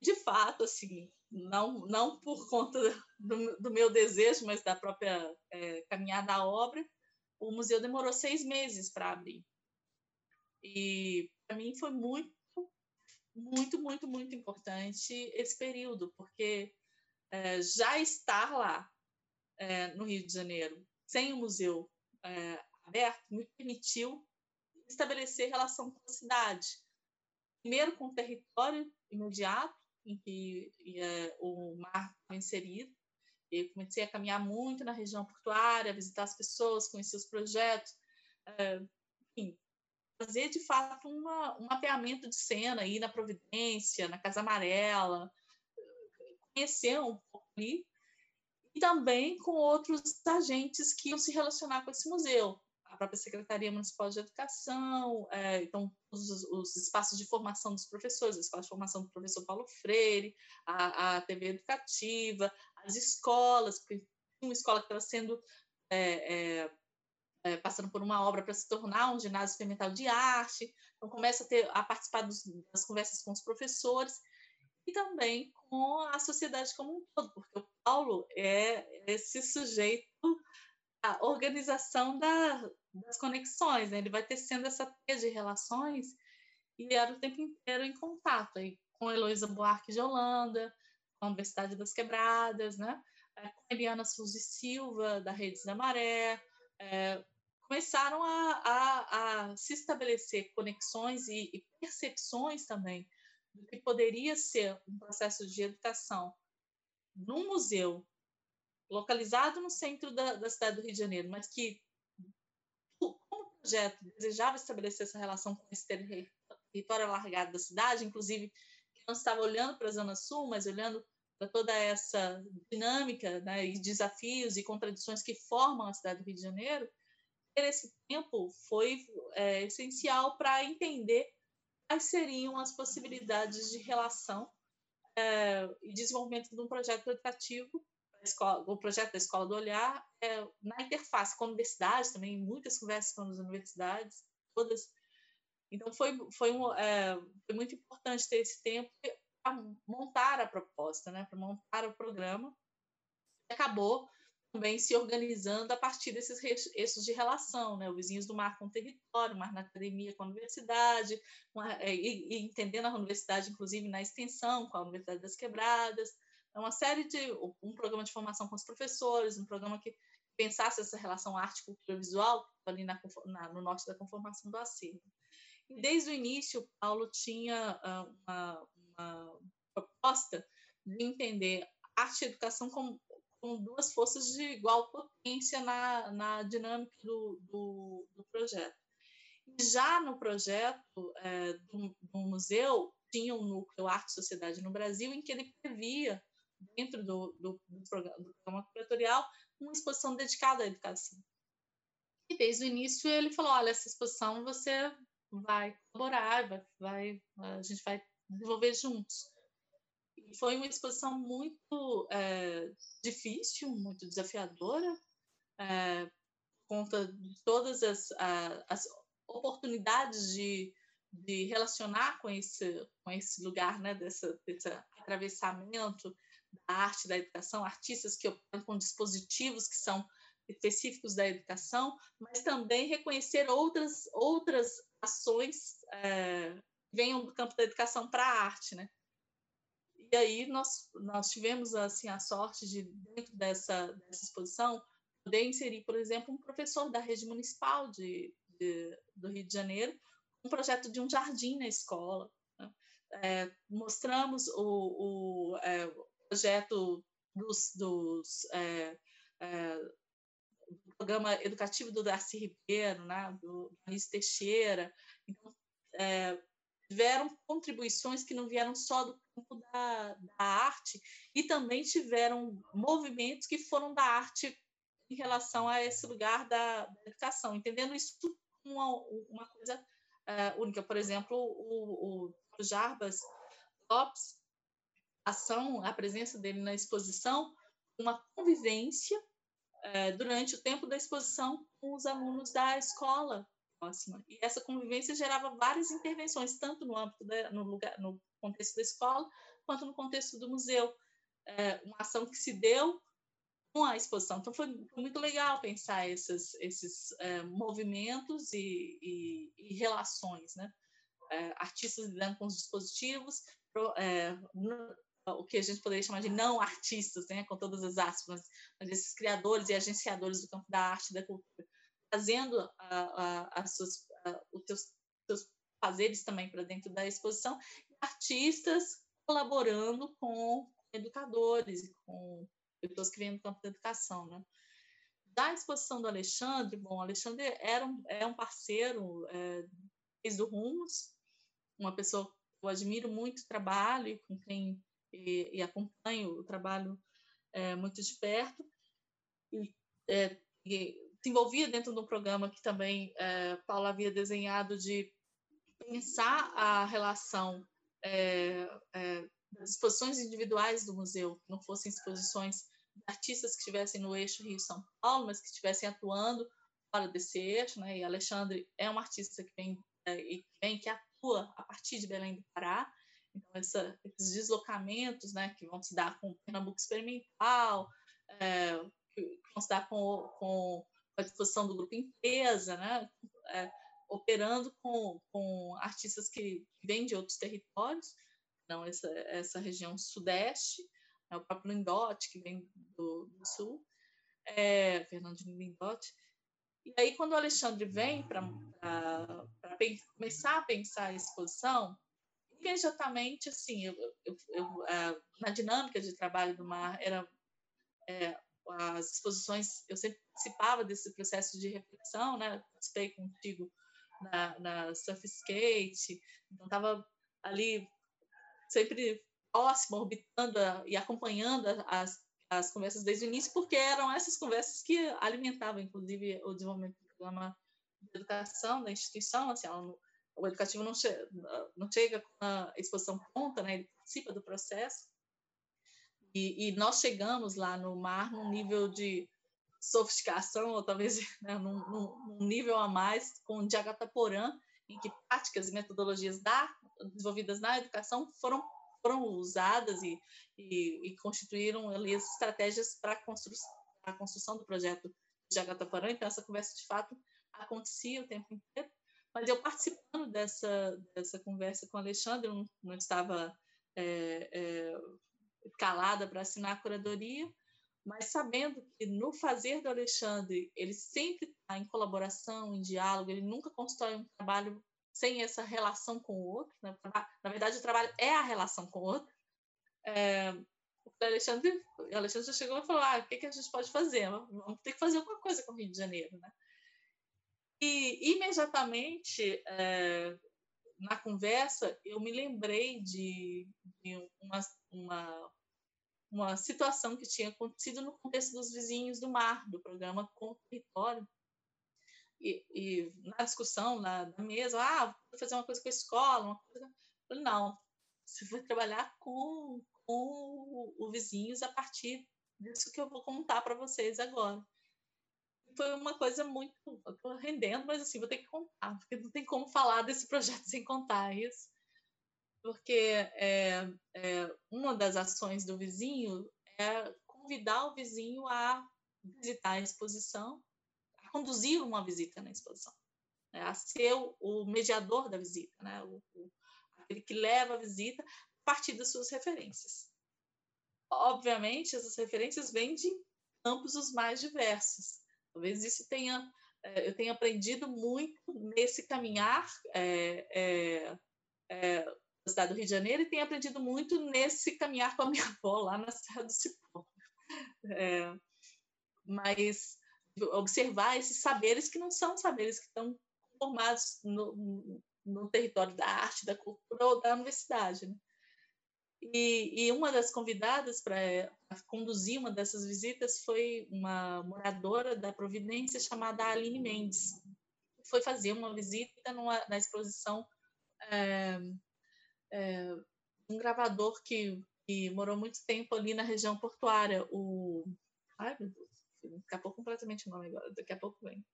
De fato, assim, não, não por conta do, do meu desejo, mas da própria é, caminhada da obra, o museu demorou seis meses para abrir. E para mim foi muito muito, muito, muito importante esse período, porque é, já estar lá é, no Rio de Janeiro, sem o museu é, aberto, me permitiu estabelecer relação com a cidade. Primeiro com o território imediato, em que o mar foi inserido, eu comecei a caminhar muito na região portuária, visitar as pessoas, conhecer os projetos, enfim, fazer de fato uma, um mapeamento de cena aí na Providência, na Casa Amarela, conhecer um pouco ali, e também com outros agentes que iam se relacionar com esse museu. A própria Secretaria Municipal de Educação, é, então os, os, espaços de formação dos professores, a Escola de Formação do Professor Paulo Freire, a, a TV Educativa, as escolas, porque uma escola que estava sendo é, é, é, passando por uma obra para se tornar um ginásio experimental de arte. Então, começa a, ter, a participar dos, das conversas com os professores e também com a sociedade como um todo, porque o Paulo é esse sujeito a organização da, das conexões, né? ele vai tecendo essa teia de relações e era o tempo inteiro em contato aí, com Heloísa Buarque de Holanda, com a Universidade das Quebradas, né? Com a Eliana Suzy Silva, da Redes da Maré, é, começaram a, a, a, se estabelecer conexões e, e, percepções também do que poderia ser um processo de educação num museu localizado no centro da, da cidade do Rio de Janeiro, mas que, como o projeto desejava estabelecer essa relação com esse território alargado da cidade, inclusive que não estava olhando para a Zona Sul, mas olhando para toda essa dinâmica né, e desafios e contradições que formam a cidade do Rio de Janeiro, ter esse tempo foi é, essencial para entender quais seriam as possibilidades de relação é, e desenvolvimento de um projeto educativo, o projeto da Escola do Olhar, é, na interface com a universidade também, muitas conversas com as universidades, todas. Então, foi, foi, um, é, foi muito importante ter esse tempo montar a proposta, né, para montar o programa. Acabou também se organizando a partir desses eixos de relação, né? O Vizinhos do Mar com o território, o Mar na academia com a universidade, uma, é, e, e, entendendo a universidade, inclusive, na extensão, com a Universidade das Quebradas. É uma série de... um programa de formação com os professores, um programa que pensasse essa relação arte-cultura-visual ali na, na, no norte da conformação do acervo. E desde o início, Paulo tinha uh, uma, uma proposta de entender arte e educação como, com duas forças de igual potência na, na dinâmica do, do, do projeto. E já no projeto é, do, do, museu, tinha um núcleo Arte e Sociedade no Brasil, em que ele previa, dentro do, do, do programa, do programa curatorial, uma exposição dedicada à educação. E desde o início ele falou: olha, essa exposição você vai colaborar, vai, vai, a gente vai desenvolver juntos. Foi uma exposição muito é, difícil, muito desafiadora, é, por conta de todas as, as oportunidades de, de relacionar com esse, com esse lugar, né, dessa, desse atravessamento da arte, da educação, artistas que operam com dispositivos que são específicos da educação, mas também reconhecer outras, outras ações é, venham do campo da educação para a arte, né? E aí nós, nós tivemos assim a sorte de dentro dessa, dessa exposição poder inserir, por exemplo, um professor da rede municipal de, de do Rio de Janeiro, um projeto de um jardim na escola. Né? É, mostramos o, o, é, projeto dos, dos é, é do programa educativo do Darcy Ribeiro, né? do Anísio Teixeira. Então, é, tiveram contribuições que não vieram só do campo da, da, arte e também tiveram movimentos que foram da arte em relação a esse lugar da, da educação, entendendo isso como uma, uma coisa uh, única. Por exemplo, o, o, o Jarbas Lopes, a ação, a presença dele na exposição, uma convivência uh, durante o tempo da exposição com os alunos da escola próxima. E essa convivência gerava várias intervenções, tanto no âmbito da, no lugar, no contexto da escola, quanto no contexto do museu. É, uma ação que se deu com a exposição. Então foi, muito legal pensar esses, esses é, movimentos e, e, e, relações, né? É, artistas lidando com os dispositivos, pro, é, no, o que a gente poderia chamar de não artistas, né? Com todas as aspas, mas esses criadores e agenciadores do campo da arte e da cultura trazendo a, a, suas, os seus, seus fazeres também para dentro da exposição, artistas colaborando com educadores e com pessoas que vêm do campo da educação, né? Da exposição do Alexandre, bom, o Alexandre era um, é um parceiro é, desde o Rumos, uma pessoa que eu admiro muito o trabalho e com quem e, e acompanho o trabalho é, muito de perto. E, é, e envolvia dentro de um programa que também é, Paula havia desenhado de pensar a relação é, é, das exposições individuais do museu, que não fossem exposições de artistas que estivessem no eixo Rio-São Paulo, mas que estivessem atuando fora desse eixo, né? E Alexandre é um artista que vem, é, e vem que atua a partir de Belém do Pará, então essa, esses deslocamentos, né, que vão se dar com o Pernambuco experimental, é, que vão se dar com, com a disposição do grupo Empresa, né? É, operando com, com artistas que vêm de outros territórios, não essa, essa região sudeste, né? o próprio Lindote, que vem do, do sul, é, Fernandinho Lindote. E aí, quando o Alexandre vem para começar a pensar a exposição, imediatamente, assim, eu, eu, eu, é, na dinâmica de trabalho do Mar, era é, as exposições, eu sempre participava desse processo de reflexão, né? Participei contigo na, na Surf Skate, então estava ali sempre próximo, orbitando e acompanhando as, as conversas desde o início, porque eram essas conversas que alimentavam, inclusive, o desenvolvimento do programa de educação da instituição. Assim, o educativo não, che não chega com a exposição pronta, né? ele participa do processo, e, e, nós chegamos lá no mar num nível de sofisticação, ou talvez (laughs) né, num, num, nível a mais, com o Jagataporã, em que práticas e metodologias da, desenvolvidas na educação foram, foram usadas e, e, e constituíram ali as estratégias para a constru, construção do projeto Jagataporã. Então, essa conversa, de fato, acontecia o tempo inteiro. Mas eu participando dessa, dessa conversa com o Alexandre, não, não estava é, é, calada para assinar a curadoria, mas sabendo que no fazer do Alexandre ele sempre está em colaboração, em diálogo, ele nunca constrói um trabalho sem essa relação com o outro. Né? Na verdade, o trabalho é a relação com o outro. É, o Alexandre, o Alexandre já chegou e falou: ah, o que, que a gente pode fazer? Vamos ter que fazer alguma coisa com o Rio de Janeiro. Né? E imediatamente, é, na conversa, eu me lembrei de, de uma, uma, uma situação que tinha acontecido no contexto dos vizinhos do mar, do programa Com Território. E, e na discussão na, na mesa, ah, vou fazer uma coisa com a escola, uma coisa. Falei, não, você vai trabalhar com, com o vizinhos a partir disso que eu vou contar para vocês agora. Foi uma coisa muito. Estou rendendo, mas assim, vou ter que contar, porque não tem como falar desse projeto (laughs) sem contar isso. Porque é, é, uma das ações do vizinho é convidar o vizinho a visitar a exposição, a conduzir uma visita na exposição, né? a ser o, o, mediador da visita, né? O, o, aquele que leva a visita a partir das suas referências. Obviamente, essas referências vêm de campos os mais diversos. Talvez isso tenha é, eu tenha aprendido muito nesse caminhar é, é, é, cidade do Rio de Janeiro e tenho aprendido muito nesse caminhar com a minha avó lá na Serra do Cipó. É, mas observar esses saberes que não são saberes que estão formados no, no território da arte, da cultura ou da universidade. Né? E, e, uma das convidadas para conduzir uma dessas visitas foi uma moradora da Providência chamada Aline Mendes. Foi fazer uma visita numa, na exposição é, é, um gravador que, que morou muito tempo ali na região portuária, o. Ai, meu Deus, escapou completamente o nome agora, daqui a pouco vem.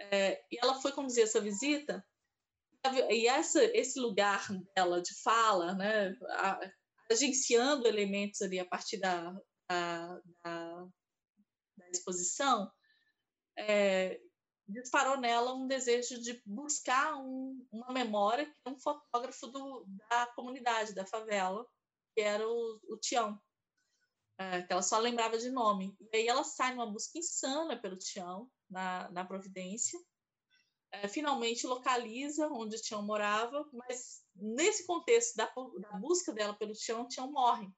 É, e ela foi conduzir essa visita, e essa, esse lugar dela de fala, né, agenciando elementos ali a partir da, da, da, da exposição, é, disparou nela um desejo de buscar um, uma memória que é um fotógrafo do, da comunidade, da favela, que era o, o Tião, é, que ela só lembrava de nome. E aí ela sai numa busca insana pelo Tião, na, na Providência, é, finalmente localiza onde o Tião morava, mas nesse contexto da, da busca dela pelo Tião, o Tião morre.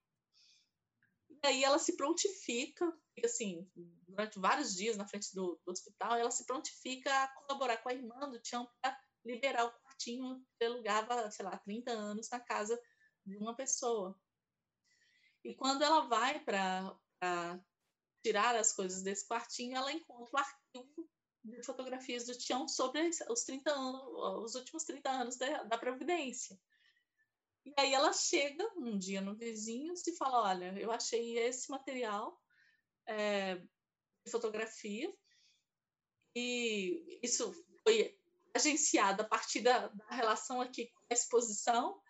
E aí ela se prontifica, assim, durante vários dias na frente do, do hospital, ela se prontifica a colaborar com a irmã do Tião para liberar o quartinho que alugava, sei lá, 30 anos na casa de uma pessoa. E quando ela vai para tirar as coisas desse quartinho, ela encontra o arquivo de fotografias do Tião sobre os 30 anos, os últimos 30 anos da, da Previdência. E aí ela chega um dia no Vizinhos e fala: Olha, eu achei esse material é, de fotografia e isso foi agenciado a partir da, da relação aqui com a exposição.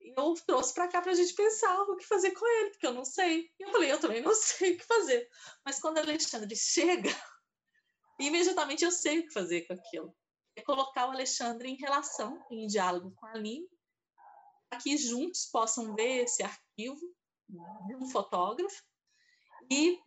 E eu trouxe para cá para a gente pensar o que fazer com ele, porque eu não sei. E eu falei: Eu também não (laughs) sei o que fazer. Mas quando Alexandre chega, (laughs) imediatamente eu sei o que fazer com aquilo. É colocar o Alexandre em relação, em diálogo com a Aline, para que juntos possam ver esse arquivo de um fotógrafo e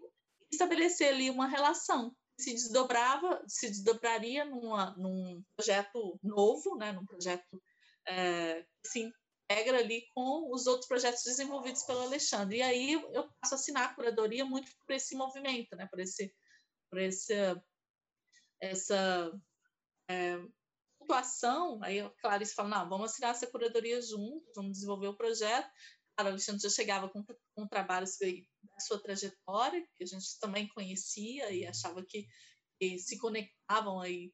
estabelecer ali uma relação se desdobrava, se desdobraria numa, num projeto novo, né, num projeto é, que se integra ali com os outros projetos desenvolvidos pelo Alexandre. E aí eu passo a assinar a curadoria muito por esse movimento, né, por esse, por esse, essa é, pontuação. Aí a Clarice fala, não, vamos assinar essa curadoria juntos, vamos desenvolver o projeto. o Alexandre já chegava com, com trabalhos da sua trajetória, que a gente também conhecia e achava que, que se conectavam aí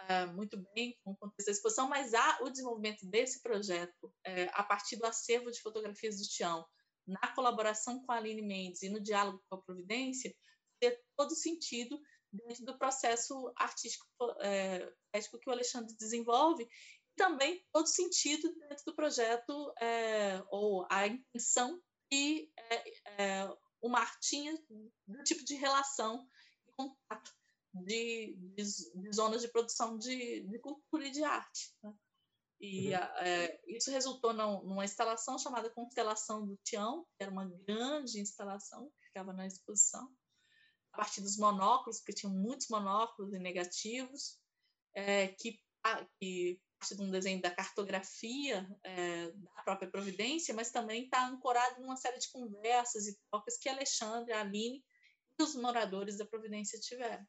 uh, muito bem com o contexto da exposição, mas há o desenvolvimento desse projeto uh, a partir do acervo de fotografias do Tião, na colaboração com a Aline Mendes e no diálogo com a Providência, ter todo sentido dentro do processo artístico é, que o Alexandre desenvolve, e também todo sentido dentro do projeto é, ou a intenção que é, é, o Mar tinha do tipo de relação e contato de, de, de, zonas de produção de, de, cultura e de arte. Né? E uhum. é, isso resultou num, numa instalação chamada Constelação do Tião, que era uma grande instalação que ficava na exposição, a partir dos monóculos, porque tinham muitos monóculos e negativos, é, que, que parte de um desenho da cartografia é, da própria Providência, mas também está ancorado numa série de conversas e trocas que Alexandre, Aline e os moradores da Providência tiveram.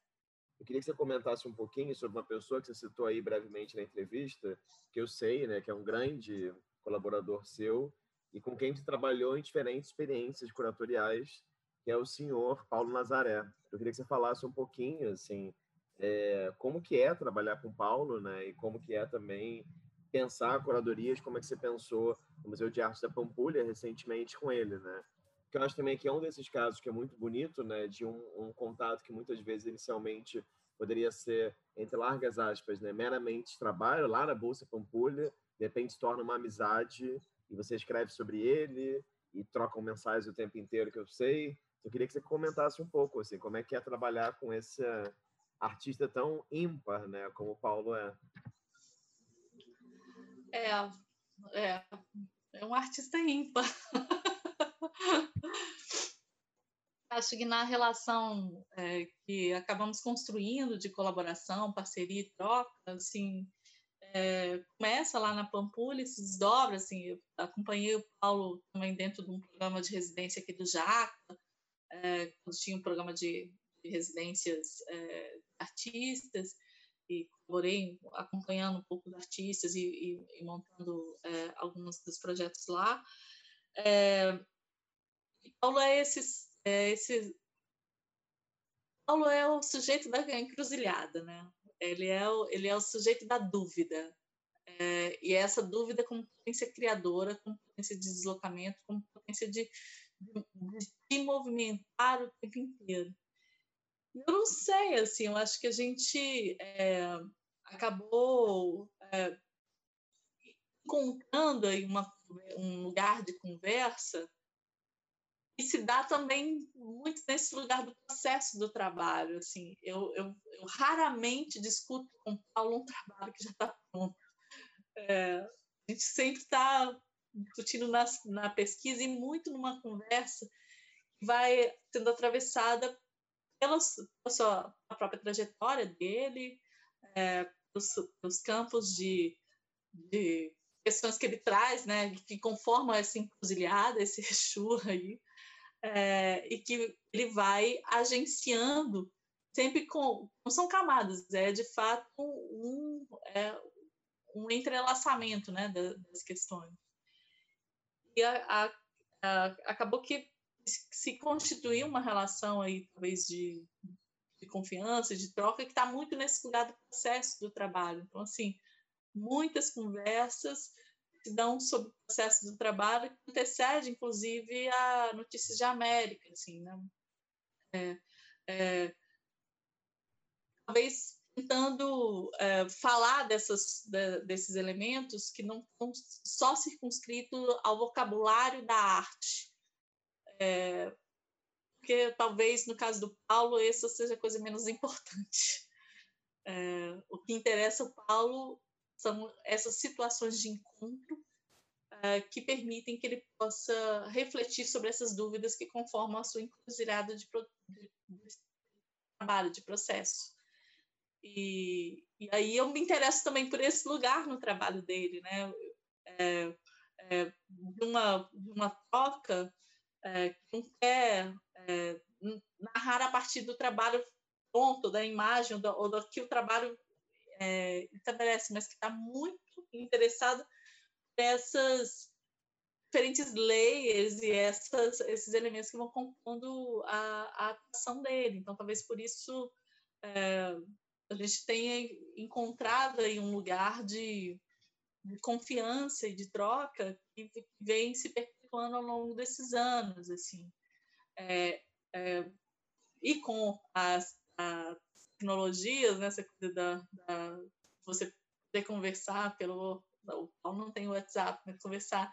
Eu queria que você comentasse um pouquinho sobre uma pessoa que você citou aí brevemente na entrevista, que eu sei, né, que é um grande colaborador seu e com quem você trabalhou em diferentes experiências curatoriais, que é o senhor Paulo Nazaré. Eu queria que você falasse um pouquinho, assim, é, como que é trabalhar com o Paulo, né? E como que é também pensar curadorias, como é que você pensou no Museu de Arte da Pampulha recentemente com ele, né? Que eu acho também que é um desses casos que é muito bonito, né? De um, um contato que muitas vezes inicialmente poderia ser, entre largas aspas, né? meramente trabalho lá na Bolsa Pampulha, de repente se torna uma amizade e você escreve sobre ele e trocam mensagens o tempo inteiro, que eu sei. Eu queria que você comentasse um pouco, assim, como é que é trabalhar com esse artista tão ímpar, né, como o Paulo é. É, é, é um artista ímpar. (laughs) Acho que na relação é, que acabamos construindo de colaboração, parceria e troca, assim, é, começa lá na Pampulha e se desdobra, assim, eu acompanhei o Paulo também dentro de um programa de residência aqui do Jaca, é, quando tinha um programa de, de residências é, artistas, e colaborei acompanhando um pouco dos artistas e, e, e montando é, alguns dos projetos lá. É, Paulo é é esse Paulo é o sujeito da encruzilhada, né? Ele é o, ele é o sujeito da dúvida. É, e essa dúvida como potência criadora, como potência de deslocamento, como potência de, de, de movimentar o tempo inteiro. Eu não sei, assim, eu acho que a gente é, acabou é, encontrando aí uma, um lugar de conversa e se dá também muito nesse lugar do processo do trabalho. Assim, eu, eu, eu raramente discuto com o Paulo um trabalho que já está pronto. É, a gente sempre está discutindo na, na pesquisa e muito numa conversa que vai sendo atravessada pela, sua própria trajetória dele, é, os campos de, de questões que ele traz, né, que conformam essa encruzilhada, esse (laughs) Exu aí, é, e que ele vai agenciando sempre com não são camadas é de fato um é, um entrelaçamento né das questões. E a, a, a, acabou que se constituiu uma relação aí talvez de, de confiança de troca que está muito nesse lugar do processo do trabalho então assim muitas conversas que dão sobre o processo do trabalho, que antecede, inclusive, a Notícias de América, assim, né? É, é, talvez tentando é, falar dessas, de, desses elementos que não estão só circunscritos ao vocabulário da arte. É, porque talvez, no caso do Paulo, essa seja a coisa menos importante. É, o que interessa ao Paulo são essas situações de encontro uh, que permitem que ele possa refletir sobre essas dúvidas que conformam a sua encruzilhada de, de, de trabalho, de processo. E, e, aí eu me interesso também por esse lugar no trabalho dele, né? É, é, de, uma, de uma troca é, que não quer é, narrar a partir do trabalho pronto, da imagem ou ou do que o trabalho é, estabelece, mas que está muito interessado nessas diferentes layers e essas, esses elementos que vão compondo a, a atuação dele. Então, talvez por isso é, a gente tenha encontrado aí um lugar de, de confiança e de troca que vem se perpetuando ao longo desses anos, assim. É, é, e com as, as tecnologias, né, essa coisa da, da você poder conversar pelo o Paulo não tem WhatsApp, mas conversar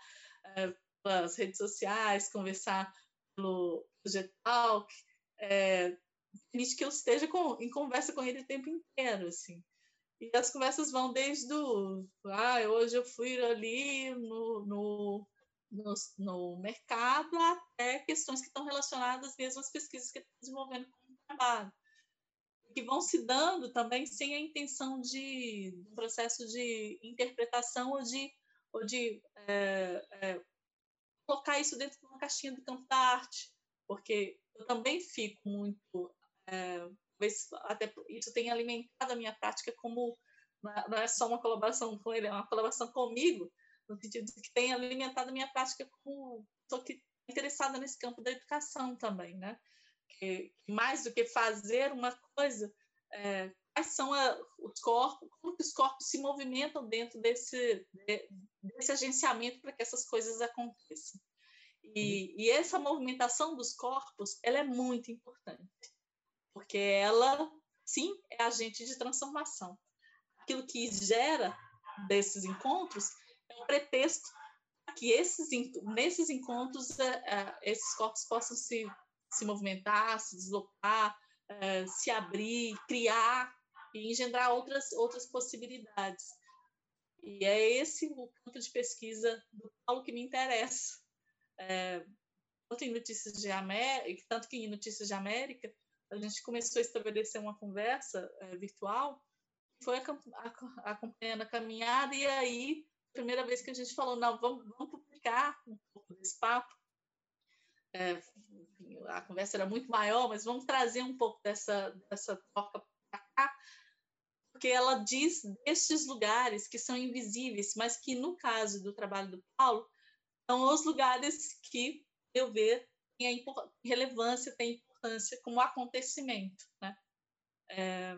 é, pelas redes sociais, conversar pelo Getalk, é, permite que eu esteja com, em conversa com ele o tempo inteiro, assim. E as conversas vão desde o, ah, hoje eu fui ali no, no, no, no mercado até questões que estão relacionadas mesmo às pesquisas que está desenvolvendo como trabalho que vão se dando também sem a intenção de um processo de interpretação ou de, ou de é, é, colocar isso dentro de uma caixinha do campo da arte, porque eu também fico muito, é, até isso tenha alimentado a minha prática como não é só uma colaboração com ele, é uma colaboração comigo, no sentido de que tem alimentado a minha prática como estou interessada nesse campo da educação também, né? que mais do que fazer uma coisa, é, quais são a, os corpos, como que os corpos se movimentam dentro desse, de, desse agenciamento para que essas coisas aconteçam. E, e, essa movimentação dos corpos, ela é muito importante, porque ela, sim, é agente de transformação. Aquilo que gera desses encontros um pretexto que esses, nesses encontros é, é, esses corpos possam se, se movimentar, se deslocar, é, se abrir, criar e engendrar outras, outras possibilidades. E é esse o campo de pesquisa do Paulo que me interessa. É, tanto, em Notícias de América, tanto que em Notícias de América, a gente começou a estabelecer uma conversa é, virtual, foi acompanhando a caminhada, e aí, primeira vez que a gente falou, não, vamos, vamos publicar um pouco desse papo. É, a conversa era muito maior, mas vamos trazer um pouco dessa, dessa troca para cá, porque ela diz destes lugares que são invisíveis, mas que no caso do trabalho do Paulo, são os lugares que, eu ver, têm relevância, têm importância como acontecimento. Né? É,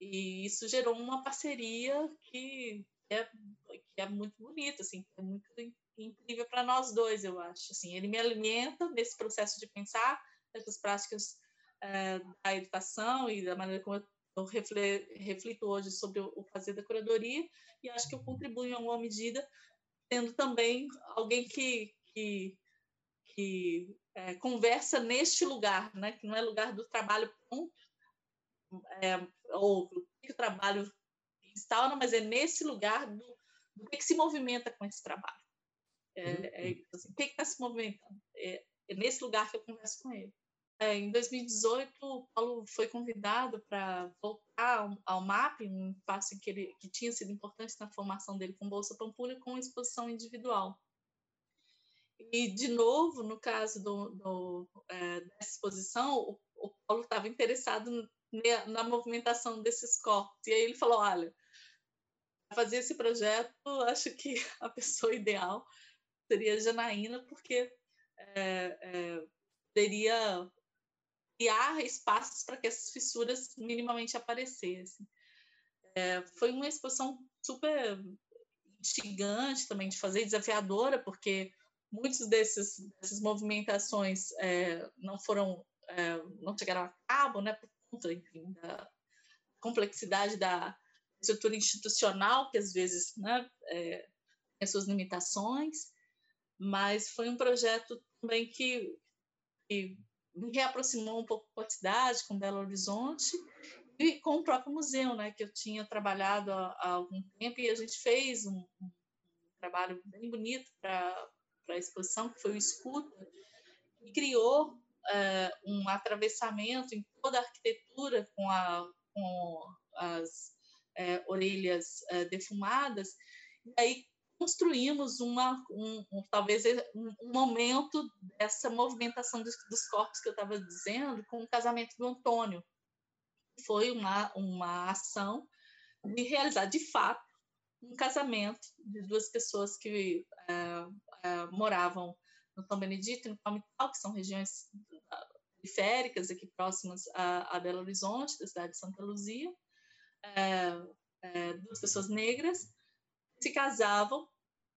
e isso gerou uma parceria que é, que é muito bonita, assim, é muito incrível para nós dois, eu acho. Assim, ele me alimenta nesse processo de pensar essas práticas é, da educação e da maneira como eu reflito hoje sobre o fazer da curadoria e acho que eu contribuo em alguma medida tendo também alguém que, que, que é, conversa neste lugar, né? que não é lugar do trabalho ponto, é, ou que o trabalho instaura, mas é nesse lugar do, do que, que se movimenta com esse trabalho. É, uhum. é, assim, o que está se movimentando? É, é, nesse lugar que eu converso com ele. É, em 2018, o Paulo foi convidado para voltar ao, ao, MAP, um espaço que, ele, que tinha sido importante na formação dele com Bolsa Pampulha, com exposição individual. E, de novo, no caso do, do é, dessa exposição, o, o Paulo estava interessado na movimentação desses corpos. E aí ele falou: olha, fazer esse projeto, acho que (laughs) a pessoa ideal seria a Janaína, porque é, é, poderia criar espaços para que essas fissuras minimamente aparecessem. É, foi uma exposição super instigante também de fazer, desafiadora, porque muitas dessas movimentações é, não foram, é, não chegaram a cabo, né, por conta, enfim, da complexidade da estrutura institucional, que às vezes né, é, tem suas limitações, mas foi um projeto também que, que me reaproximou um pouco com a cidade, com Belo Horizonte, e com o próprio museu, né, que eu tinha trabalhado há, há algum tempo, e a gente fez um, um trabalho bem bonito para a exposição, que foi o Escuta, e criou uh, um atravessamento em toda a arquitetura com, a, com as uh, orelhas uh, defumadas, e aí construímos uma, um, um talvez um, um, momento dessa movimentação dos, dos corpos que eu estava dizendo com o casamento do Antônio. Foi uma, uma ação de realizar, de fato, um casamento de duas pessoas que uh, uh, moravam no São Benedito e no Palmital, que são regiões periféricas aqui próximas a, a Belo Horizonte, da cidade de Santa Luzia, é, duas pessoas negras se casavam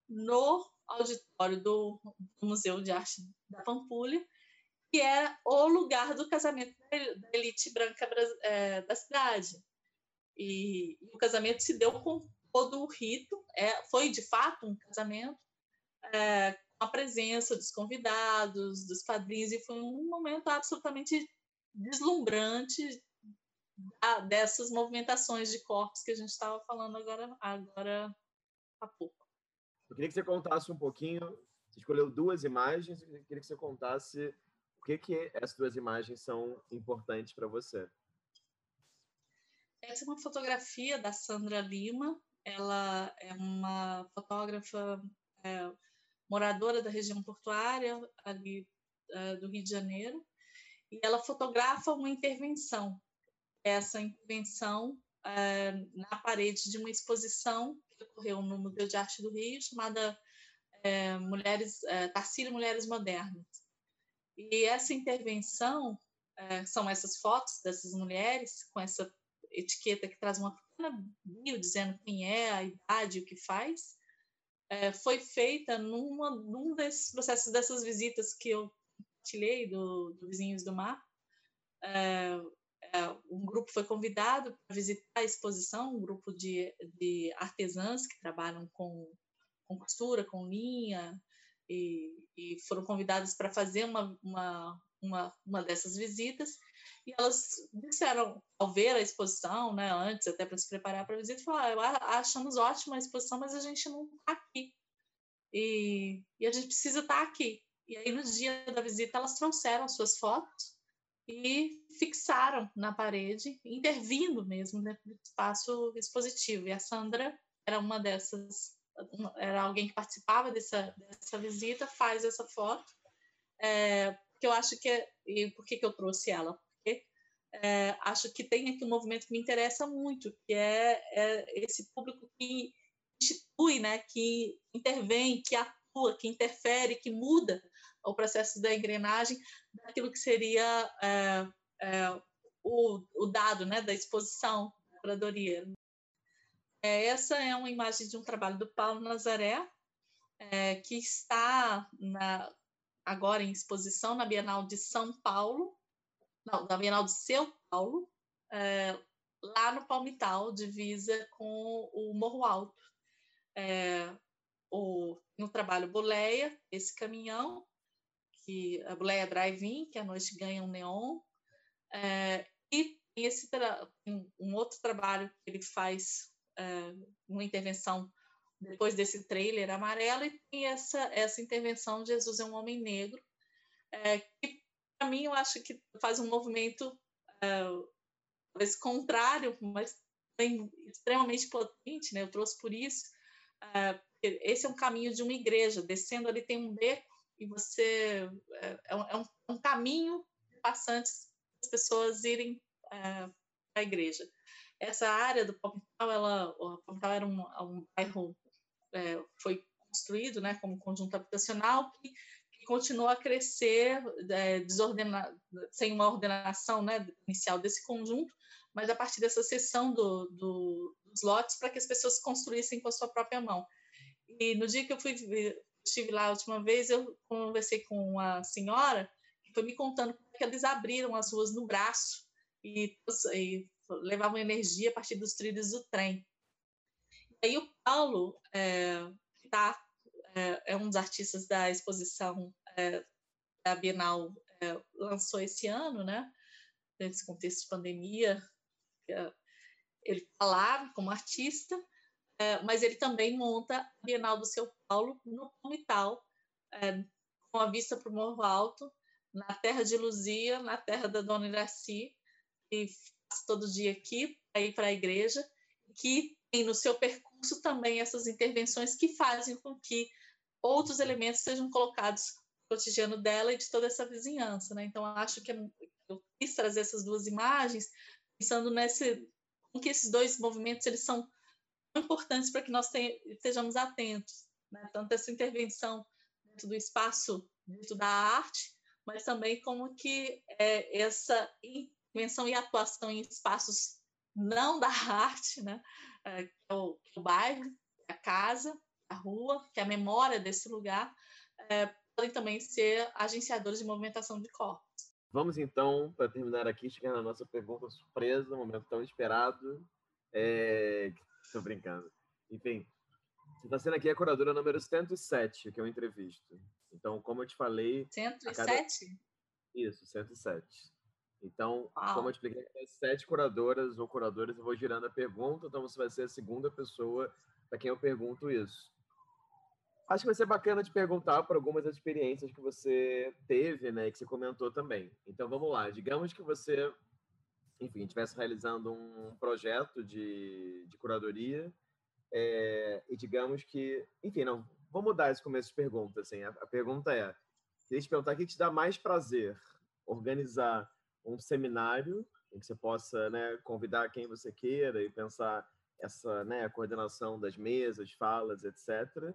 no auditório do, do, Museu de Arte da Pampulha, que é o lugar do casamento da elite branca é, da cidade. E, e, o casamento se deu com todo o rito, é, foi de fato um casamento, é, com a presença dos convidados, dos padrinhos, e foi um momento absolutamente deslumbrante dessas movimentações de corpos que a gente estava falando agora, agora há pouco. Eu queria que você contasse um pouquinho. Você escolheu duas imagens. Eu queria que você contasse o que que essas duas imagens são importantes para você. Essa é uma fotografia da Sandra Lima. Ela é uma fotógrafa é, moradora da região portuária ali é, do Rio de Janeiro. E ela fotografa uma intervenção. Essa intervenção é, na parede de uma exposição que ocorreu no Museu de Arte do Rio, chamada é, Mulheres, é, Tarsila Mulheres Modernas. E essa intervenção são essas fotos dessas mulheres com essa etiqueta que traz uma pequena bio dizendo quem é, a idade, o que faz, foi feita numa, num desses processos dessas visitas que eu compartilhei do, do Vizinhos do Mar. É, um grupo foi convidado para visitar a exposição, um grupo de, de artesãs que trabalham com, com costura, com linha, e, e foram convidadas para fazer uma, uma, uma, uma dessas visitas. E elas disseram, ao ver a exposição, né, antes, até para se preparar para a visita, falaram: ah, achamos ótima a exposição, mas a gente não está aqui. E, e a gente precisa estar tá aqui. E aí, no dia da visita, elas trouxeram suas fotos e fixaram na parede, intervindo mesmo no espaço expositivo. E a Sandra era uma dessas, era alguém que participava dessa, dessa visita, faz essa foto, é, que eu acho que é, e por que, que eu trouxe ela? Porque é, acho que tem aqui um movimento que me interessa muito, que é, é esse público que institui, né, que intervém, que atua, que interfere, que muda o processo da engrenagem daquilo que seria é, é, o, o, dado né, da exposição da curadoria. É, essa é uma imagem de um trabalho do Paulo Nazaré, é, que está na, agora em exposição na Bienal de São Paulo, não, na Bienal de São Paulo, é, lá no Palmital, divisa com o Morro Alto. É, o, no trabalho Boleia, esse caminhão, que a Boleia Drive-In, que à noite ganha um neon, é, e esse um outro trabalho que ele faz, é, uma intervenção depois desse trailer amarelo, e tem essa, essa intervenção de Jesus é um homem negro, é, que para mim eu acho que faz um movimento é, talvez contrário, mas extremamente potente, né? eu trouxe por isso, é, esse é um caminho de uma igreja, descendo ali tem um beco, e você é, é, um, é um, caminho passantes as pessoas irem é, para a igreja. Essa área do Palmital, ela, o Palmital era um, um bairro é, foi construído, né, como conjunto habitacional que, que continuou a crescer é, sem uma ordenação, né, inicial desse conjunto, mas a partir dessa seção do, do, dos lotes para que as pessoas construíssem com a sua própria mão. E no dia que eu fui estive lá a última vez, eu conversei com uma senhora que foi me contando que eles abriram as ruas no braço e, e levavam energia a partir dos trilhos do trem. E aí o Paulo, é, tá, é, é, um dos artistas da exposição é, da Bienal, é, lançou esse ano, né? Nesse contexto de pandemia, é, ele falava como artista, é, mas ele também monta a Bienal do São Paulo no Palmital, é, com a vista para o Morro Alto, na terra de Luzia, na terra da Dona Iraci, e faz todo dia aqui para para a igreja, que tem no seu percurso também essas intervenções que fazem com que outros elementos sejam colocados no cotidiano dela e de toda essa vizinhança. Né? Então, acho que é eu quis trazer essas duas imagens, pensando nesse, com que esses dois movimentos eles são importantes para que nós estejamos atentos, né? tanto essa intervenção dentro do espaço, dentro da arte, mas também como que é, essa intervenção e atuação em espaços não da arte, né? É, que, é o, que é o bairro, a casa, a rua, que é a memória desse lugar, é, podem também ser agenciadores de movimentação de corpos. Vamos então, para terminar aqui, chegar na nossa pergunta surpresa, um momento tão esperado, é, Tô brincando. Enfim, você está sendo aqui a curadora número 107, que eu entrevisto. Então, como eu te falei. 107? Cada... Isso, 107. Então, Uau. como eu te expliquei, sete curadoras ou curadores, eu vou girando a pergunta, então você vai ser a segunda pessoa para quem eu pergunto isso. Acho que vai ser bacana te perguntar por algumas das experiências que você teve, né, que você comentou também. Então, vamos lá. Digamos que você enfim, estivesse realizando um projeto de, de curadoria é, e digamos que, enfim, não, vou mudar esse começo de pergunta, assim, a, a pergunta é, queria te perguntar o que te dá mais prazer, organizar um seminário em que você possa né, convidar quem você queira e pensar essa né, coordenação das mesas, falas, etc.,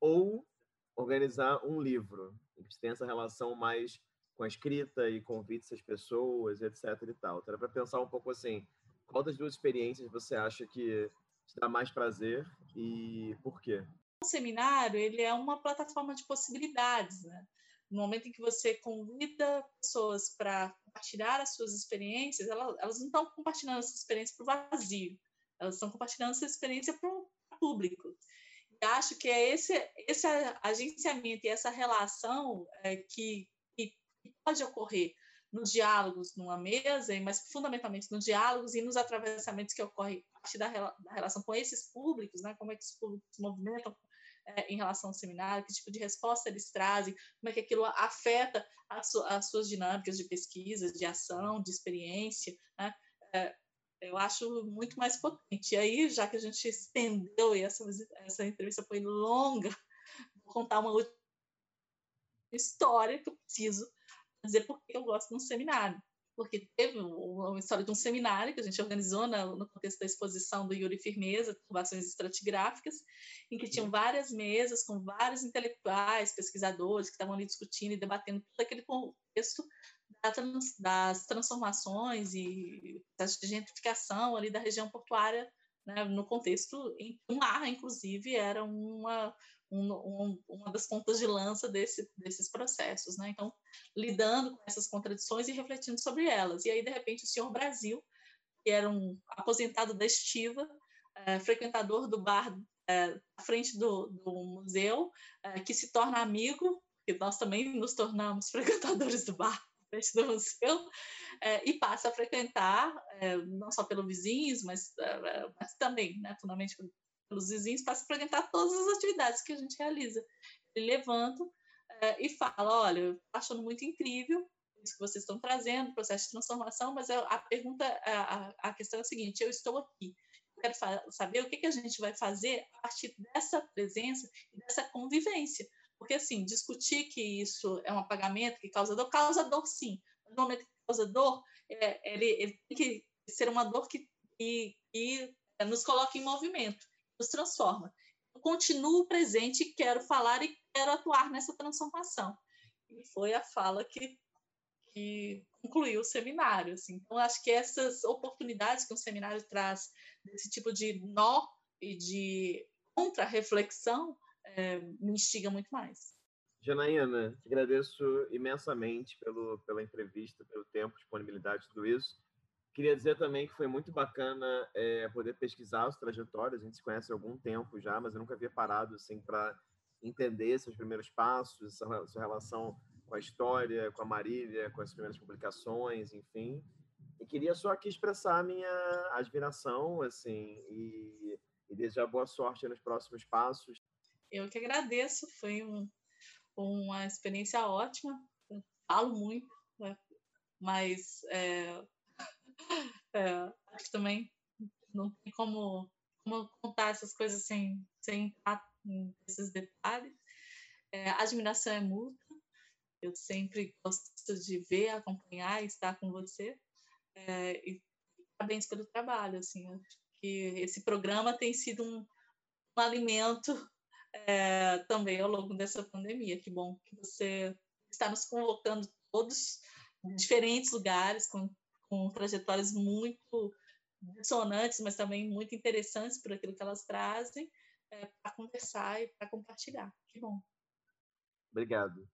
ou organizar um livro, em que você tem essa relação mais com a escrita e convites às pessoas, etc. e tal. Então, era para pensar um pouco assim, qual das duas experiências você acha que te dá mais prazer e por quê? O seminário ele é uma plataforma de possibilidades, né? No momento em que você convida pessoas para compartilhar as suas experiências, elas, elas não estão compartilhando essa experiência para o vazio, elas estão compartilhando essa experiência para o público. Acho que é esse, esse agenciamento e essa relação é, que, pode ocorrer nos diálogos numa mesa, mas fundamentalmente nos diálogos e nos atravessamentos que ocorrem a partir da, relação com esses públicos, né? como é que os públicos se movimentam é, em relação ao seminário, que tipo de resposta eles trazem, como é que aquilo afeta as, su as suas dinâmicas de pesquisa, de ação, de experiência, né? é, eu acho muito mais potente. E aí, já que a gente estendeu e essa, essa entrevista foi longa, vou contar uma última história que eu preciso dizer por que eu gosto de um seminário. Porque teve uma história de um seminário que a gente organizou no contexto da exposição do Yuri Firmeza, Turbações Estratigráficas, em que tinham várias mesas com vários intelectuais, pesquisadores que estavam ali discutindo e debatendo todo aquele contexto das transformações e da gentrificação ali da região portuária, né, no contexto em que o mar, inclusive, era uma um, um, uma das pontas de lança desse, desses processos, né? Então, lidando com essas contradições e refletindo sobre elas. E aí, de repente, o senhor Brasil, que era um aposentado da estiva, é, frequentador do bar é, à frente do, do museu, é, que se torna amigo, que nós também nos tornamos (laughs) frequentadores do bar à frente do museu, e passa a frequentar, não só pelo vizinhos, mas, mas também, né, fundamentalmente pelos vizinhos para se apresentar todas as atividades que a gente realiza. Ele levanta é, e fala: Olha, eu achando muito incrível isso que vocês estão trazendo, processo de transformação, mas a pergunta, a, a questão é a seguinte: eu estou aqui, quero saber o que, a gente vai fazer a partir dessa presença e dessa convivência. Porque, assim, discutir que isso é um apagamento que causa dor, causa dor sim. No momento que causa dor, é, ele, ele, tem que ser uma dor que, que, que nos coloca em movimento nos transforma. Eu continuo presente quero falar e quero atuar nessa transformação. E foi a fala que, que concluiu o seminário. Assim. Então, acho que essas oportunidades que um seminário traz, desse tipo de nó e de contra-reflexão, é, me instiga muito mais. Janaína, agradeço imensamente pelo, pela entrevista, pelo tempo, disponibilidade, tudo isso. Queria dizer também que foi muito bacana é, poder pesquisar as trajetórias. A gente se conhece há algum tempo já, mas eu nunca havia parado assim para entender seus primeiros passos, sua, sua relação com a história, com a Marília, com as primeiras publicações, enfim. E queria só aqui expressar a minha admiração, assim, e, e desejar boa sorte nos próximos passos. Eu que agradeço, foi um, uma experiência ótima. Eu falo muito, né? mas é, é, (laughs) acho que também não tem como, como contar essas coisas sem, sem entrar nesses detalhes. É, a admiração é mútua. Eu sempre gosto de ver, acompanhar e estar com você. É, e parabéns pelo trabalho. Assim, acho que esse programa tem sido um, um alimento é, também ao longo dessa pandemia. Que bom que você está nos convocando todos em diferentes lugares, com com trajetórias muito dissonantes, mas também muito interessantes por aquilo que elas trazem, é, para conversar e para compartilhar. Que bom. Obrigado.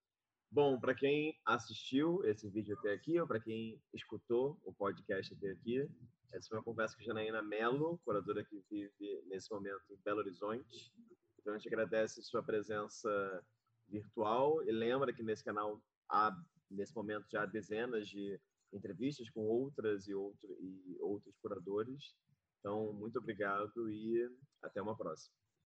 Bom, para quem assistiu esse vídeo até aqui, ou para quem escutou o podcast até aqui, essa foi uma conversa com Janaína Mello, curadora que vive nesse momento em Belo Horizonte. Então, a gente agradece sua presença virtual e lembra que nesse canal há, nesse momento, já há dezenas de entrevistas com outras e, outro, e outros curadores. Então, muito obrigado e até uma próxima.